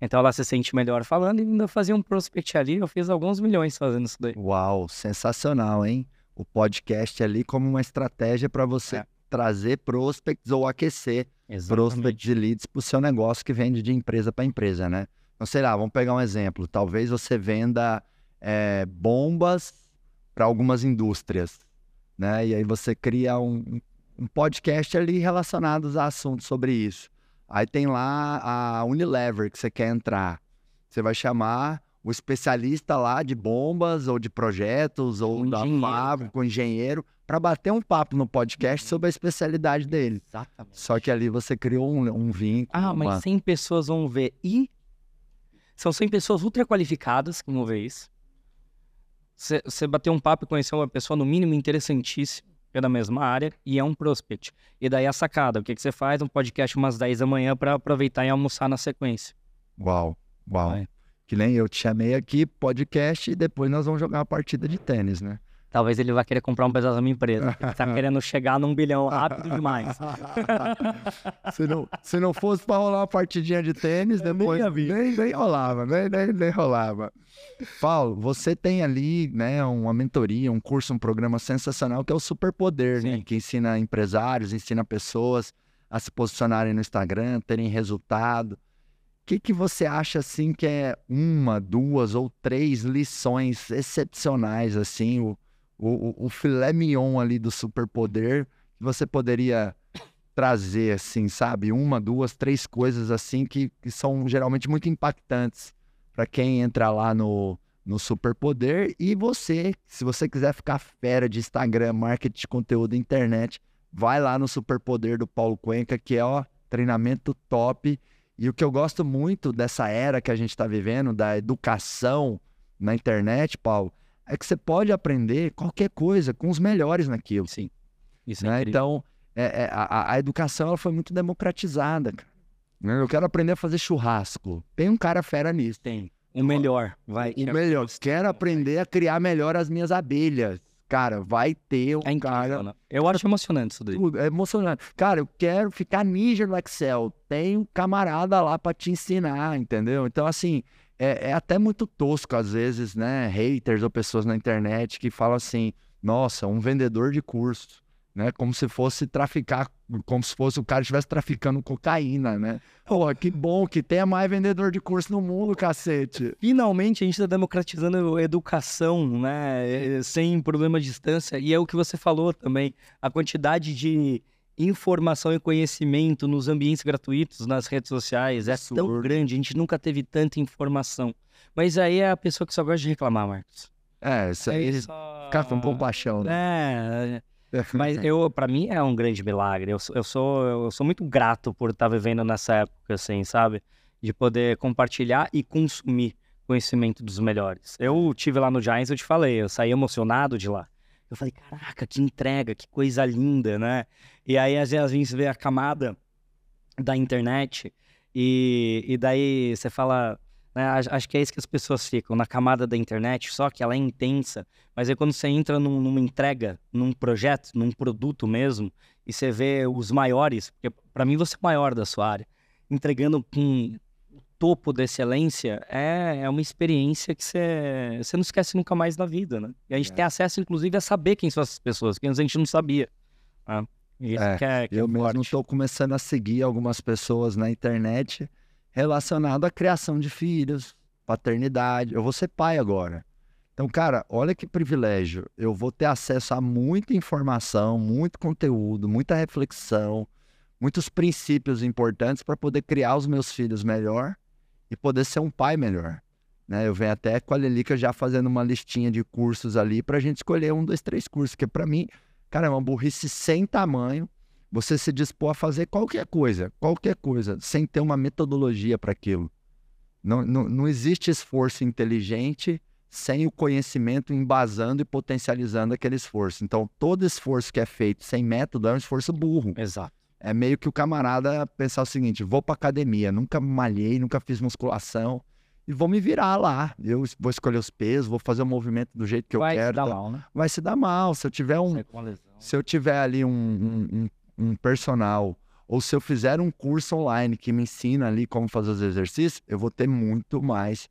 Então ela se sente melhor falando e ainda fazia um prospect ali. Eu fiz alguns milhões fazendo isso daí. Uau, sensacional, hein? O podcast ali como uma estratégia para você é. trazer prospects ou aquecer prospect de leads para o seu negócio que vende de empresa para empresa, né? Então, sei lá, vamos pegar um exemplo. Talvez você venda é, bombas para algumas indústrias, né? E aí você cria um, um podcast ali relacionado a assuntos sobre isso. Aí tem lá a Unilever que você quer entrar. Você vai chamar o especialista lá de bombas ou de projetos ou da fábrica, o engenheiro, para bater um papo no podcast sobre a especialidade dele. Exatamente. Só que ali você criou um, um vínculo. Ah, mas uma... 100 pessoas vão ver. E são 100 pessoas ultra qualificadas que vão ver isso. Você bateu um papo e conheceu uma pessoa, no mínimo, interessantíssima. É da mesma área e é um prospect. E daí a sacada, o que, que você faz? Um podcast umas 10 da manhã para aproveitar e almoçar na sequência. Uau, uau. É. Que nem eu te chamei aqui, podcast, e depois nós vamos jogar uma partida de tênis, né? Talvez ele vá querer comprar um pedaço da minha empresa. Ele tá querendo chegar num bilhão rápido demais. se, não, se não fosse para rolar uma partidinha de tênis, depois nem, nem, rolava, nem, nem, nem rolava. Paulo, você tem ali, né, uma mentoria, um curso, um programa sensacional que é o Superpoder, né? Que ensina empresários, ensina pessoas a se posicionarem no Instagram, terem resultado. O que, que você acha assim que é uma, duas ou três lições excepcionais assim, o, o, o filé mignon ali do superpoder que você poderia trazer assim, sabe? Uma, duas, três coisas assim que, que são geralmente muito impactantes para quem entra lá no, no Superpoder. E você, se você quiser ficar fera de Instagram, marketing conteúdo internet, vai lá no Superpoder do Paulo Cuenca, que é ó, treinamento top. E o que eu gosto muito dessa era que a gente está vivendo, da educação na internet, Paulo, é que você pode aprender qualquer coisa com os melhores naquilo. Sim. Isso né? é então, é, é, a, a, educação ela foi muito democratizada. Cara. Né? Eu quero aprender a fazer churrasco. Tem um cara fera nisso. Tem. O melhor. Vai. O melhor. Quero aprender a criar melhor as minhas abelhas. Cara, vai ter um é incrível, cara. Né? Eu acho emocionante isso daí. É emocionante. Cara, eu quero ficar ninja no Excel. Tem um camarada lá para te ensinar, entendeu? Então, assim, é, é, até muito tosco, às vezes, né? Haters ou pessoas na internet que falam assim: nossa, um vendedor de curso né? Como se fosse traficar, como se fosse o cara estivesse traficando cocaína, né? Pô, que bom que tenha mais vendedor de curso no mundo, cacete. Finalmente a gente está democratizando educação, né? Sem problema de distância. E é o que você falou também, a quantidade de informação e conhecimento nos ambientes gratuitos, nas redes sociais, é Absurdo. tão grande, a gente nunca teve tanta informação. Mas aí é a pessoa que só gosta de reclamar, Marcos. É, isso aí, é só... ficar com compaixão, né? É, mas eu, para mim, é um grande milagre. Eu, eu, sou, eu sou muito grato por estar tá vivendo nessa época, assim, sabe? De poder compartilhar e consumir conhecimento dos melhores. Eu tive lá no Giants, eu te falei, eu saí emocionado de lá. Eu falei, caraca, que entrega, que coisa linda, né? E aí, às vezes, vê a camada da internet e, e daí você fala, né? Acho que é isso que as pessoas ficam, na camada da internet, só que ela é intensa. Mas aí quando você entra num, numa entrega, num projeto, num produto mesmo, e você vê os maiores, porque para mim você é o maior da sua área, entregando com topo da excelência, é, é uma experiência que você, você não esquece nunca mais na vida, né? E a gente é. tem acesso, inclusive, a saber quem são essas pessoas, que antes a gente não sabia. Né? É, que é, que é eu mesmo estou começando a seguir algumas pessoas na internet relacionado à criação de filhos, paternidade. Eu vou ser pai agora. Então, cara, olha que privilégio. Eu vou ter acesso a muita informação, muito conteúdo, muita reflexão, muitos princípios importantes para poder criar os meus filhos melhor e poder ser um pai melhor. Né? Eu venho até com a Lelica já fazendo uma listinha de cursos ali para a gente escolher um, dois, três cursos, que para mim, cara, é uma burrice sem tamanho você se dispor a fazer qualquer coisa, qualquer coisa, sem ter uma metodologia para aquilo. Não, não, não existe esforço inteligente sem o conhecimento embasando e potencializando aquele esforço. Então, todo esforço que é feito sem método é um esforço burro. Exato. É meio que o camarada pensar o seguinte: vou para academia, nunca malhei, nunca fiz musculação e vou me virar lá. Eu vou escolher os pesos, vou fazer o movimento do jeito que Vai eu quero. Vai se dar mal, né? Vai se dar mal. Se eu tiver um, se eu tiver ali um, um, um um personal, ou se eu fizer um curso online que me ensina ali como fazer os exercícios, eu vou ter muito mais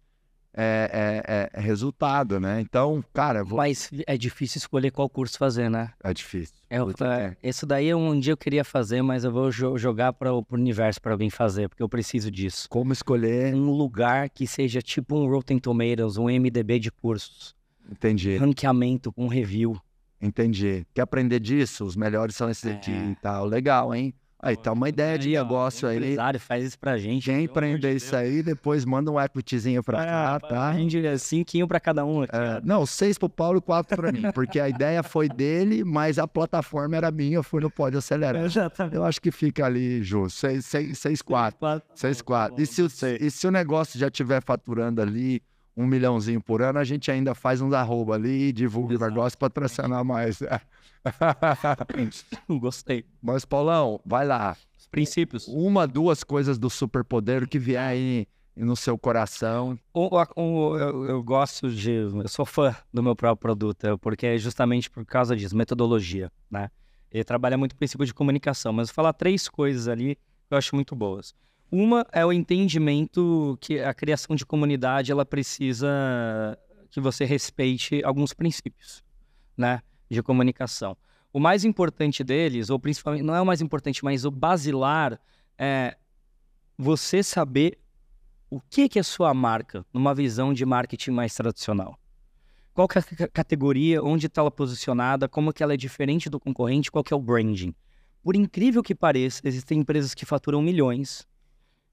é, é, é resultado, né? Então, cara. Vou... Mas é difícil escolher qual curso fazer, né? É difícil. É, é, isso daí um dia eu queria fazer, mas eu vou jo jogar para o universo para alguém fazer, porque eu preciso disso. Como escolher? Um lugar que seja tipo um Rotten Tomatoes, um MDB de cursos. Entendi. Ranqueamento com review. Entendi. Quer aprender disso? Os melhores são esses aqui é. e tal. Legal, hein? Aí tá uma ideia de negócio aí. O empresário faz isso pra gente. Quem empreender isso aí, depois manda um equityzinho pra é, cá, tá? Rende cinquinho pra cada um aqui. É, não, seis pro Paulo e quatro pra mim. Porque a ideia foi dele, mas a plataforma era minha, eu fui no Pode Acelerar. Exatamente. Eu acho que fica ali, justo. Seis, seis, seis, quatro. Seis, quatro. E se, o, e se o negócio já estiver faturando ali um milhãozinho por ano, a gente ainda faz uns arroba ali, divulga o Exato. negócio, patrocinar mais. Gostei. Mas, Paulão, vai lá. Os princípios. Uma, duas coisas do superpoder que vier aí no seu coração. O- o- eu, eu gosto de. Eu sou fã do meu próprio produto, é porque é justamente por causa disso, metodologia, né? Ele trabalha muito o princípio de comunicação, mas vou falar três coisas ali que eu acho muito boas. Uma é o entendimento que a criação de comunidade ela precisa que você respeite alguns princípios, né, de comunicação. O mais importante deles, ou principalmente não é o mais importante, mas o basilar é você saber o que que é sua marca numa visão de marketing mais tradicional. Qual que é a ca- categoria, onde está ela posicionada, como que ela é diferente do concorrente, qual que é o branding. Por incrível que pareça, existem empresas que faturam milhões,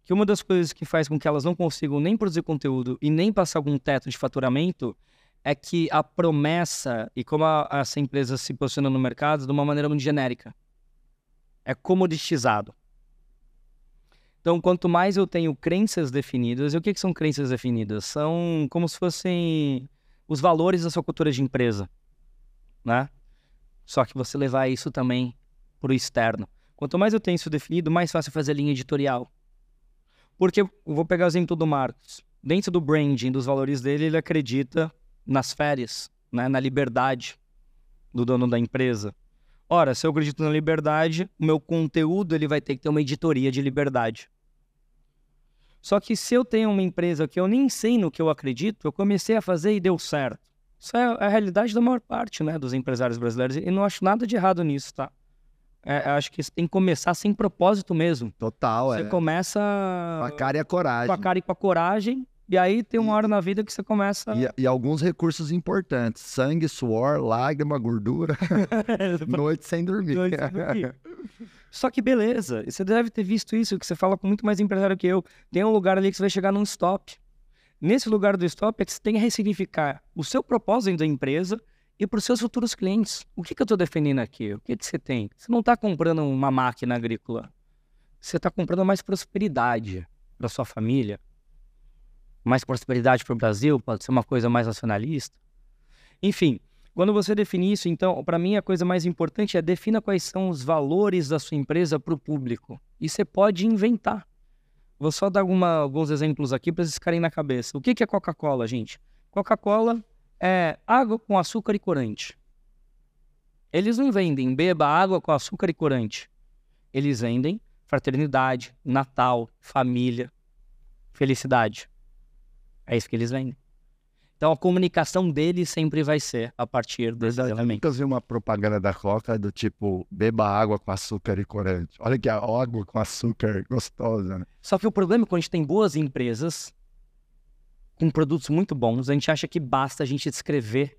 que uma das coisas que faz com que elas não consigam nem produzir conteúdo e nem passar algum teto de faturamento é que a promessa e como a- essa empresa se posiciona no mercado de uma maneira muito genérica. É comoditizado. Então, quanto mais eu tenho crenças definidas, e o que, que são crenças definidas? São como se fossem os valores da sua cultura de empresa, né? Só que você levar isso também para o externo. Quanto mais eu tenho isso definido, mais fácil fazer linha editorial. Porque vou pegar o exemplo do Marcos. Dentro do branding, dos valores dele, ele acredita nas férias, né? na liberdade do dono da empresa. Ora, se eu acredito na liberdade, o meu conteúdo ele vai ter que ter uma editoria de liberdade. Só que se eu tenho uma empresa que eu nem sei no que eu acredito, eu comecei a fazer e deu certo. Isso é a realidade da maior parte né, dos empresários brasileiros. E não acho nada de errado nisso, tá? É, acho que você tem que começar sem propósito mesmo. Total, Você é. começa Com a cara e a coragem. com a cara e com a coragem. E aí tem uma hora na vida que você começa. E, e alguns recursos importantes: sangue, suor, lágrima, gordura, noite sem dormir. Noite sem dormir. Só que beleza, e você deve ter visto isso, que você fala com muito mais empresário que eu. Tem um lugar ali que você vai chegar num stop. Nesse lugar do stop é que você tem que ressignificar o seu propósito da empresa e para os seus futuros clientes. O que, que eu estou defendendo aqui? O que, que você tem? Você não está comprando uma máquina agrícola. Você está comprando mais prosperidade para sua família. Mais prosperidade para o Brasil, pode ser uma coisa mais nacionalista. Enfim, quando você define isso, então, para mim a coisa mais importante é defina quais são os valores da sua empresa para o público. E você pode inventar. Vou só dar alguma- alguns exemplos aqui para vocês ficarem na cabeça. O que, que é Coca-Cola, gente? Coca-Cola é água com açúcar e corante. Eles não vendem beba água com açúcar e corante. Eles vendem fraternidade, Natal, família, felicidade. É isso que eles vendem. Então a comunicação deles sempre vai ser a partir desses Verdade, eu elementos. nunca vi uma propaganda da Coca do tipo, beba água com açúcar e corante. Olha que a água com açúcar gostosa, né? Só que o problema é quando a gente tem boas empresas com produtos muito bons, a gente acha que basta a gente descrever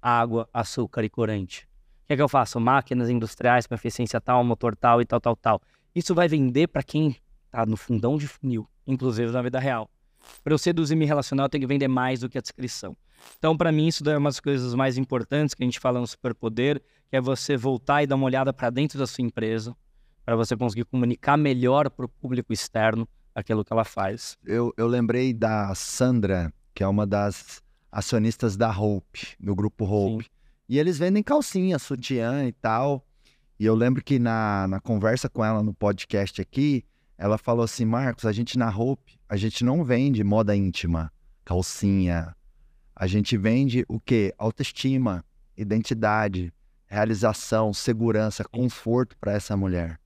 água, açúcar e corante. O que é que eu faço? Máquinas industriais com eficiência tal, motor tal e tal, tal, tal. Isso vai vender para quem tá no fundão de funil, inclusive na vida real. Para eu seduzir e me relacionar, eu tenho que vender mais do que a descrição. Então, para mim, isso é uma das coisas mais importantes que a gente fala no superpoder, que é você voltar e dar uma olhada para dentro da sua empresa, para você conseguir comunicar melhor para o público externo aquilo que ela faz. Eu, eu lembrei da Sandra, que é uma das acionistas da Hope, do grupo Hope. E eles vendem calcinha, sutiã e tal. E eu lembro que na, na conversa com ela no podcast aqui, ela falou assim: Marcos, a gente na Hope, a gente não vende moda íntima, calcinha. A gente vende o quê? Autoestima, identidade, realização, segurança, conforto para essa mulher.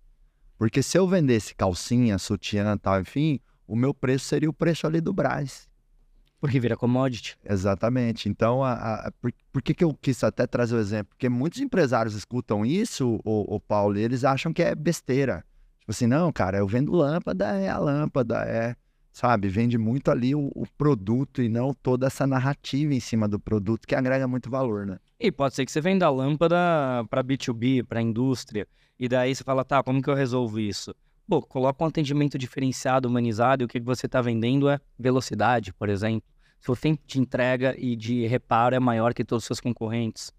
Porque se eu vendesse calcinha, sutiã, tal, enfim, o meu preço seria o preço ali do Brás. Porque vira commodity. Exatamente. Então, a, a- por, por que, que eu quis até trazer o exemplo? Porque muitos empresários escutam isso, o, Paulo, e eles acham que é besteira. Tipo assim, não, cara, eu vendo lâmpada, é a lâmpada, é. Sabe? Vende muito ali o, o produto e não toda essa narrativa em cima do produto que agrega muito valor, né? E pode ser que você venda a lâmpada para B2B, para indústria, e daí você fala, tá, como que eu resolvo isso? Pô, coloca um atendimento diferenciado, humanizado, e o que você está vendendo é velocidade, por exemplo. Seu tempo de entrega e de reparo é maior que todos os seus concorrentes.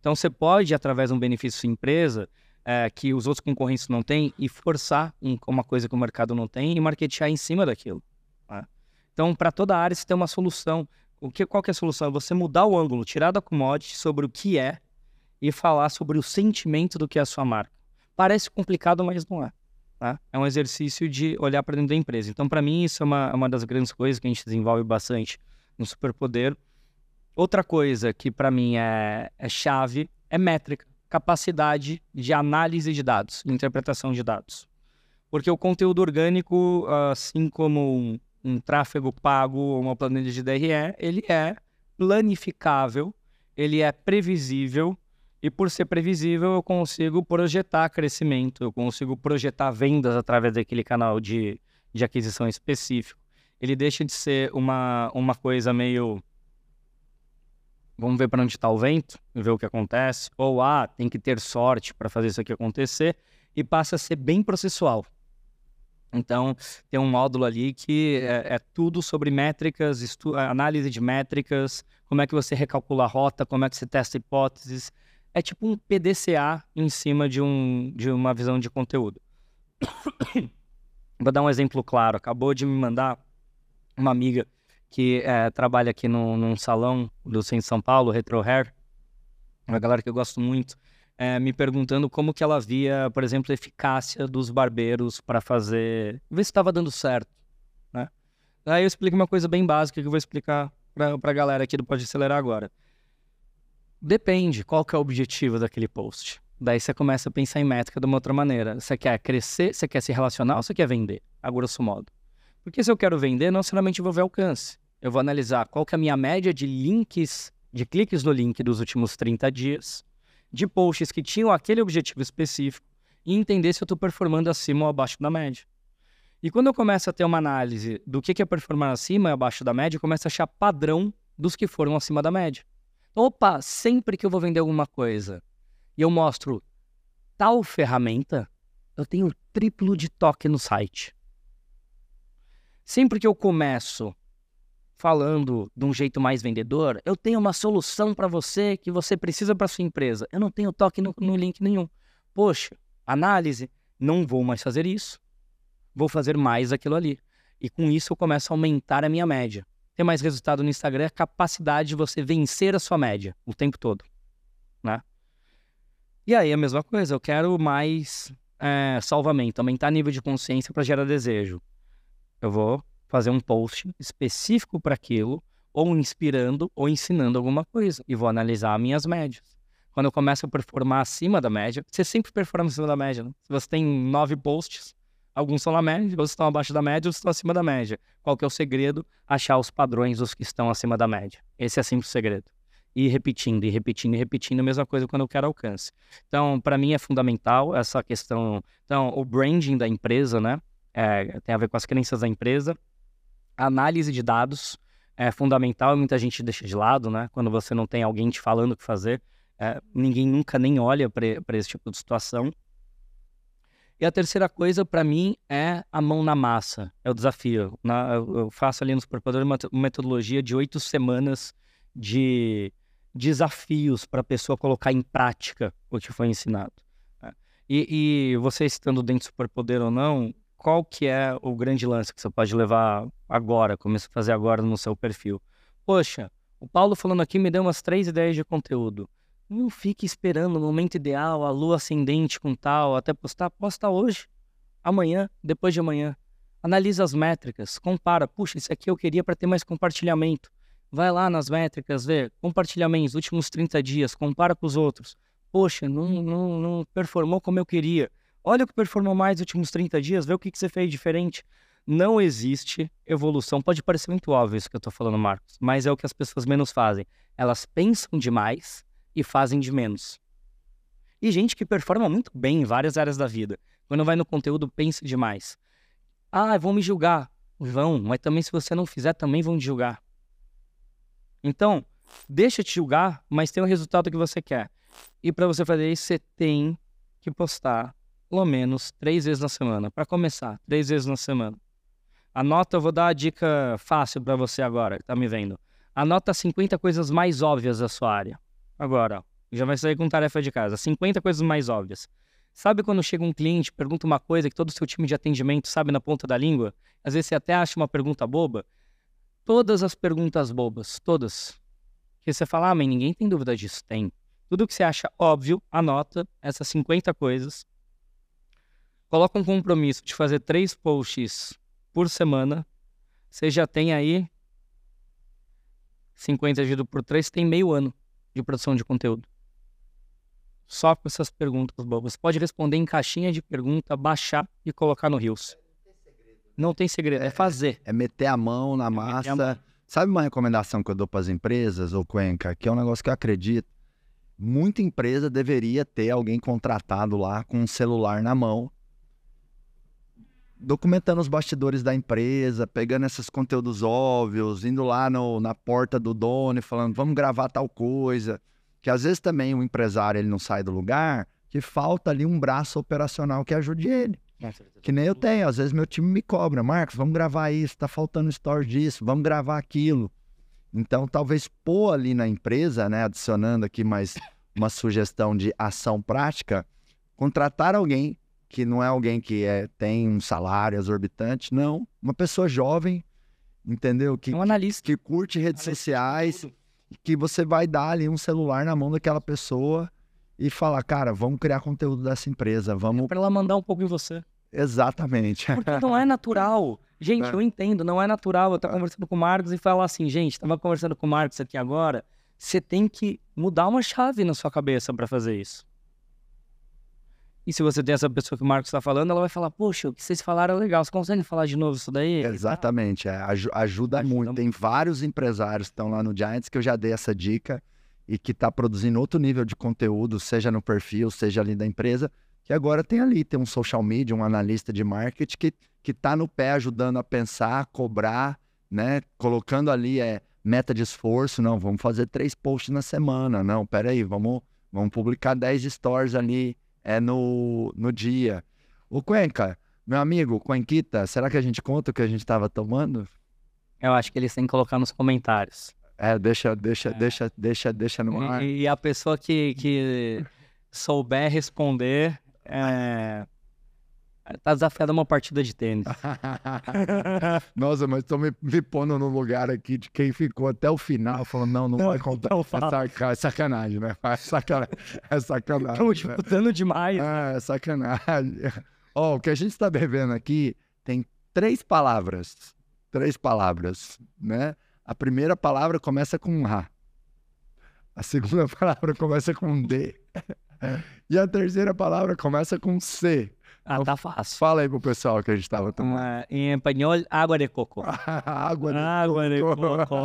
Então você pode, através de um benefício sua empresa, é, que os outros concorrentes não têm, e forçar um- uma coisa que o mercado não tem e marketear em cima daquilo. né? Então, para toda área, você tem uma solução. O que, qual que é a solução? É você mudar o ângulo, tirar da commodity sobre o que é e falar sobre o sentimento do que é a sua marca. Parece complicado, mas não é. Tá? É um exercício de olhar para dentro da empresa. Então, para mim, isso é uma, uma das grandes coisas que a gente desenvolve bastante no Superpoder. Outra coisa que para mim é, é chave é métrica, capacidade de análise de dados, interpretação de dados. Porque o conteúdo orgânico, assim como um, tráfego pago ou uma planilha de DRE, ele é planificável, ele é previsível e por ser previsível, eu consigo projetar crescimento, eu consigo projetar vendas através daquele canal de, de aquisição específico. Ele deixa de ser uma, uma coisa meio. Vamos ver para onde está o vento, ver o que acontece. Ou, ah, tem que ter sorte para fazer isso aqui acontecer. E passa a ser bem processual. Então, tem um módulo ali que é, é tudo sobre métricas, análise de métricas, como é que você recalcula a rota, como é que você testa hipóteses é tipo um PDCA em cima de, um, de uma visão de conteúdo. Vou dar um exemplo claro. Acabou de me mandar uma amiga que é, trabalha aqui no, num salão do Centro de São Paulo, Retro Hair, uma galera que eu gosto muito, é, me perguntando como que ela via, por exemplo, a eficácia dos barbeiros para fazer, ver se estava dando certo, né? Aí eu explico uma coisa bem básica que eu vou explicar para a galera aqui do Pode Acelerar agora. Depende qual que é o objetivo daquele post. Daí você começa a pensar em métrica de uma outra maneira. Você quer crescer, você quer se relacionar ou você quer vender, a grosso modo. Porque se eu quero vender, não necessariamente vou ver alcance. Eu vou analisar qual que é a minha média de links, de cliques no link dos últimos 30 dias, de posts que tinham aquele objetivo específico e entender se eu estou performando acima ou abaixo da média. E quando eu começo a ter uma análise do que é performar acima e abaixo da média, eu começo a achar padrão dos que foram acima da média. Opa, sempre que eu vou vender alguma coisa e eu mostro tal ferramenta, eu tenho triplo de toque no site. Sempre que eu começo falando de um jeito mais vendedor, eu tenho uma solução para você que você precisa para sua empresa. Eu não tenho toque no, no link nenhum. Poxa, análise, não vou mais fazer isso. Vou fazer mais aquilo ali. E com isso eu começo a aumentar a minha média ter mais resultado no Instagram é a capacidade de você vencer a sua média o tempo todo, né? E aí a mesma coisa, eu quero mais é, salvamento, aumentar nível de consciência para gerar desejo. Eu vou fazer um post específico para aquilo, ou inspirando ou ensinando alguma coisa, e vou analisar minhas médias. Quando eu começo a performar acima da média, você sempre performa acima da média. Né? Se você tem nove posts, Alguns estão na média, outros estão abaixo da média, outros estão acima da média. Qual que é o segredo? Achar os padrões dos que estão acima da média. Esse é sempre o segredo. E repetindo, e repetindo, e repetindo a mesma coisa quando eu quero alcance. Então, para mim é fundamental essa questão. Então, o branding da empresa, né? É, tem a ver com as crenças da empresa. Análise de dados é fundamental e muita gente deixa de lado, né? Quando você não tem alguém te falando o que fazer, é, ninguém nunca nem olha para esse tipo de situação. E a terceira coisa, para mim, é a mão na massa. É o desafio. Na, eu faço ali no Superpoder uma metodologia de oito semanas de desafios para a pessoa colocar em prática o que foi ensinado. Né? E, e você estando dentro do Superpoder ou não, qual que é o grande lance que você pode levar agora, começar a fazer agora no seu perfil? Poxa, o Paulo falando aqui me deu umas três ideias de conteúdo. Não fique esperando o momento ideal, a lua ascendente com tal, até postar. Posta hoje, amanhã, depois de amanhã. Analisa as métricas, compara. Puxa, isso aqui eu queria para ter mais compartilhamento. Vai lá nas métricas, vê compartilhamentos, últimos 30 dias, compara com os outros. Poxa, não, não, não performou como eu queria. Olha o que performou mais nos últimos 30 dias, vê o que, que você fez diferente. Não existe evolução. Pode parecer muito óbvio isso que eu estou falando, Marcos, mas é o que as pessoas menos fazem. Elas pensam demais e fazem de menos. E gente que performa muito bem em várias áreas da vida. Quando vai no conteúdo, pensa demais. Ah, vão me julgar. Vão, mas também se você não fizer, também vão te julgar. Então, deixa te julgar, mas tem o resultado que você quer. E para você fazer isso, você tem que postar pelo menos três vezes na semana. Para começar, três vezes na semana. Anota, eu vou dar a dica fácil para você agora, que tá me vendo. Anota 50 coisas mais óbvias da sua área. Agora, já vai sair com tarefa de casa. 50 coisas mais óbvias. Sabe quando chega um cliente, pergunta uma coisa que todo o seu time de atendimento sabe na ponta da língua? Às vezes você até acha uma pergunta boba. todas as perguntas bobas, todas. Que você fala, ah, mas ninguém tem dúvida disso. Tem. Tudo que você acha óbvio, anota essas 50 coisas. Coloca um compromisso de fazer três posts por semana. Você já tem aí 50 dividido por 3, tem meio ano de produção de conteúdo. Só com essas perguntas bobas. Você pode responder em caixinha de pergunta, baixar e colocar no Rios. Não tem segredo, é fazer. É meter a mão na massa. a mão. Sabe uma recomendação que eu dou para as empresas, ou Cuenca, que é um negócio que eu acredito? Muita empresa deveria ter alguém contratado lá com um celular na mão, documentando os bastidores da empresa, pegando esses conteúdos óbvios, indo lá no, na porta do dono e falando, vamos gravar tal coisa. Que às vezes também o empresário ele não sai do lugar, que falta ali um braço operacional que ajude ele. Que nem eu tenho, às vezes meu time me cobra, Marcos, vamos gravar isso, tá faltando story disso, vamos gravar aquilo. Então, talvez pôr ali na empresa, né, adicionando aqui mais uma sugestão de ação prática, contratar alguém que não é alguém que é, tem um salário exorbitante, não, uma pessoa jovem, entendeu? Que, Um analista. que curte redes sociais, que você vai dar ali um celular na mão daquela pessoa e falar, cara, vamos criar conteúdo dessa empresa, vamos. Pra ela mandar um pouco em você. Exatamente. Porque não é natural. Gente, É. eu entendo, não é natural eu estar conversando com o Marcos e falar assim, gente, tava conversando com o Marcos aqui agora. Você tem que mudar uma chave na sua cabeça para fazer isso. E se você tem essa pessoa que o Marcos está falando, ela vai falar, poxa, o que vocês falaram é legal. Você consegue falar de novo isso daí? Exatamente, é, aju- ajuda, Ajuda muito. Tem vários empresários que estão lá no Giants que eu já dei essa dica e que está produzindo outro nível de conteúdo, seja no perfil, seja ali da empresa, que agora tem ali, tem um social media, um analista de marketing que que está no pé ajudando a pensar, cobrar, né? Colocando ali é meta de esforço, não, vamos fazer três posts na semana, não, peraí, vamos, vamos publicar 10 stories ali é no, no dia. Ô Cuenca, meu amigo, Cuenquita, será que a gente conta o que a gente estava tomando? Eu acho que eles têm que colocar nos comentários. É, deixa, deixa, É. deixa, deixa, deixa no ar. E, e a pessoa que, que souber responder é, tá desafiada a uma partida de tênis. Nossa, mas tô me, me pondo no lugar aqui de quem ficou até o final, falando, não, não, Não, vai contar. não é, é sacanagem, né? É sacanagem. É sacanagem. Estamos né? disputando demais. Ah, é sacanagem. Ó, o que a gente está bebendo aqui tem três palavras. Três palavras, né? A primeira palavra começa com um A. A segunda palavra começa com um D. E a terceira palavra começa com um C. Ah, tá fácil. Fala aí pro pessoal que a gente tava tomando. Em espanhol, água de coco. Água de Água de coco. coco.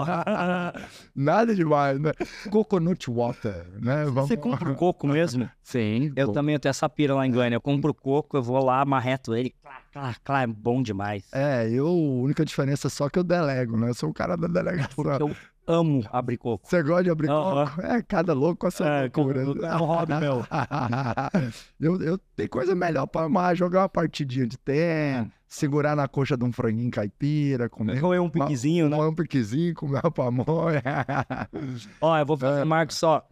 Nada demais, né? Coconut water, né? Vamos... Você compra o coco mesmo? Sim. Eu também tenho essa pira lá em Goiânia. Eu compro o coco, eu vou lá, marreto ele. Clá, clá, clá, é bom demais. É, eu, a única diferença é só que eu delego, né? Eu sou o cara da delegação. Eu amo abrir coco. Você gosta de abrir coco? É, cada louco com a sua É, loucura. é um hobby meu. eu, eu tenho coisa melhor pra amar, jogar uma partidinha de tênis, segurar na coxa de um franguinho caipira, comer Roer um piquezinho, né? comer um piquezinho, comer uma pamonha. Ó, eu vou fazer, É. Marcos, só.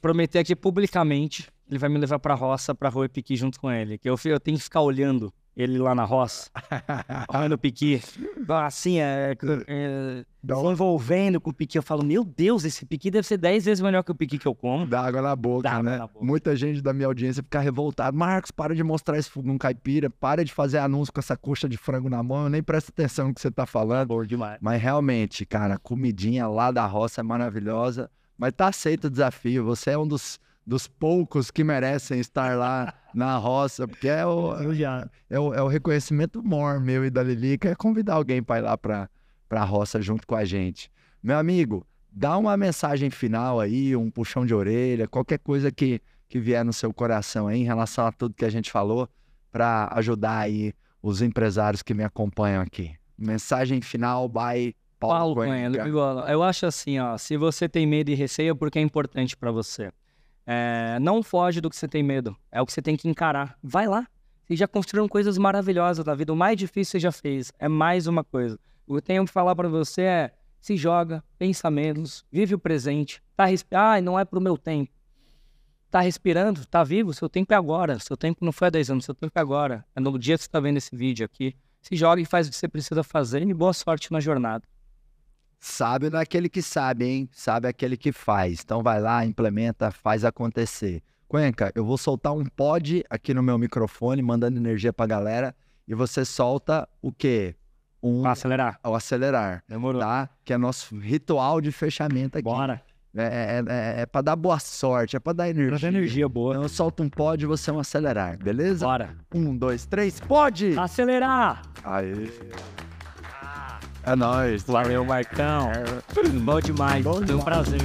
Prometer aqui publicamente, ele vai me levar pra roça pra roer piqui junto com ele. Que eu, eu tenho que ficar olhando ele lá na roça, roendo o piqui. Assim, é, é, se envolvendo com o piqui. Eu falo, meu Deus, esse piqui deve ser 10 vezes melhor que o piqui que eu como. Dá água na boca, Dá né? na boca. Muita gente da minha audiência fica revoltada. Marcos, para de mostrar esse fogão caipira, para de fazer anúncio com essa coxa de frango na mão, eu nem presta atenção no que você tá falando. Bom demais. Mas realmente, cara, a comidinha lá da roça é maravilhosa. Mas tá aceito o desafio. Você é um dos, dos poucos que merecem estar lá na roça, porque é o, Eu já. é o, é o reconhecimento maior meu e da Lilica, é convidar alguém para ir lá pra, pra roça junto com a gente. Meu amigo, dá uma mensagem final aí, um puxão de orelha, qualquer coisa que, que vier no seu coração aí em relação a tudo que a gente falou, para ajudar aí os empresários que me acompanham aqui. Mensagem final by Paulo, Paulo eu acho assim, ó, se você tem medo e receio é porque é importante pra você. É, não foge do que você tem medo, é o que você tem que encarar. Vai lá. Vocês já construíram coisas maravilhosas na vida, o mais difícil você já fez, é mais uma coisa. O que eu tenho que falar pra você é, se joga, pensa menos, vive o presente, tá respirando, ah, não é pro meu tempo. Tá respirando, tá vivo, seu tempo é agora, seu tempo não foi há 10 anos, seu tempo é agora. É no dia que você tá vendo esse vídeo aqui. Se joga e faz o que você precisa fazer e boa sorte na jornada. Sábio não é aquele que sabe, hein? Sabe é aquele que faz. Então vai lá, implementa, faz acontecer. Cuenca, eu vou soltar um pod aqui no meu microfone, mandando energia pra galera, e você solta o quê? Um, Pra acelerar. o acelerar, Demorou. tá? Que é nosso ritual de fechamento aqui. Bora. É, é, é, é pra dar boa sorte, é pra dar energia. Traz energia boa. Então eu solto um pod e você é um acelerar, beleza? Bora. Um, dois, três, pode! Acelerar. Aê! É nóis! Valeu, Marcão. Bom demais. Bom Foi um prazer.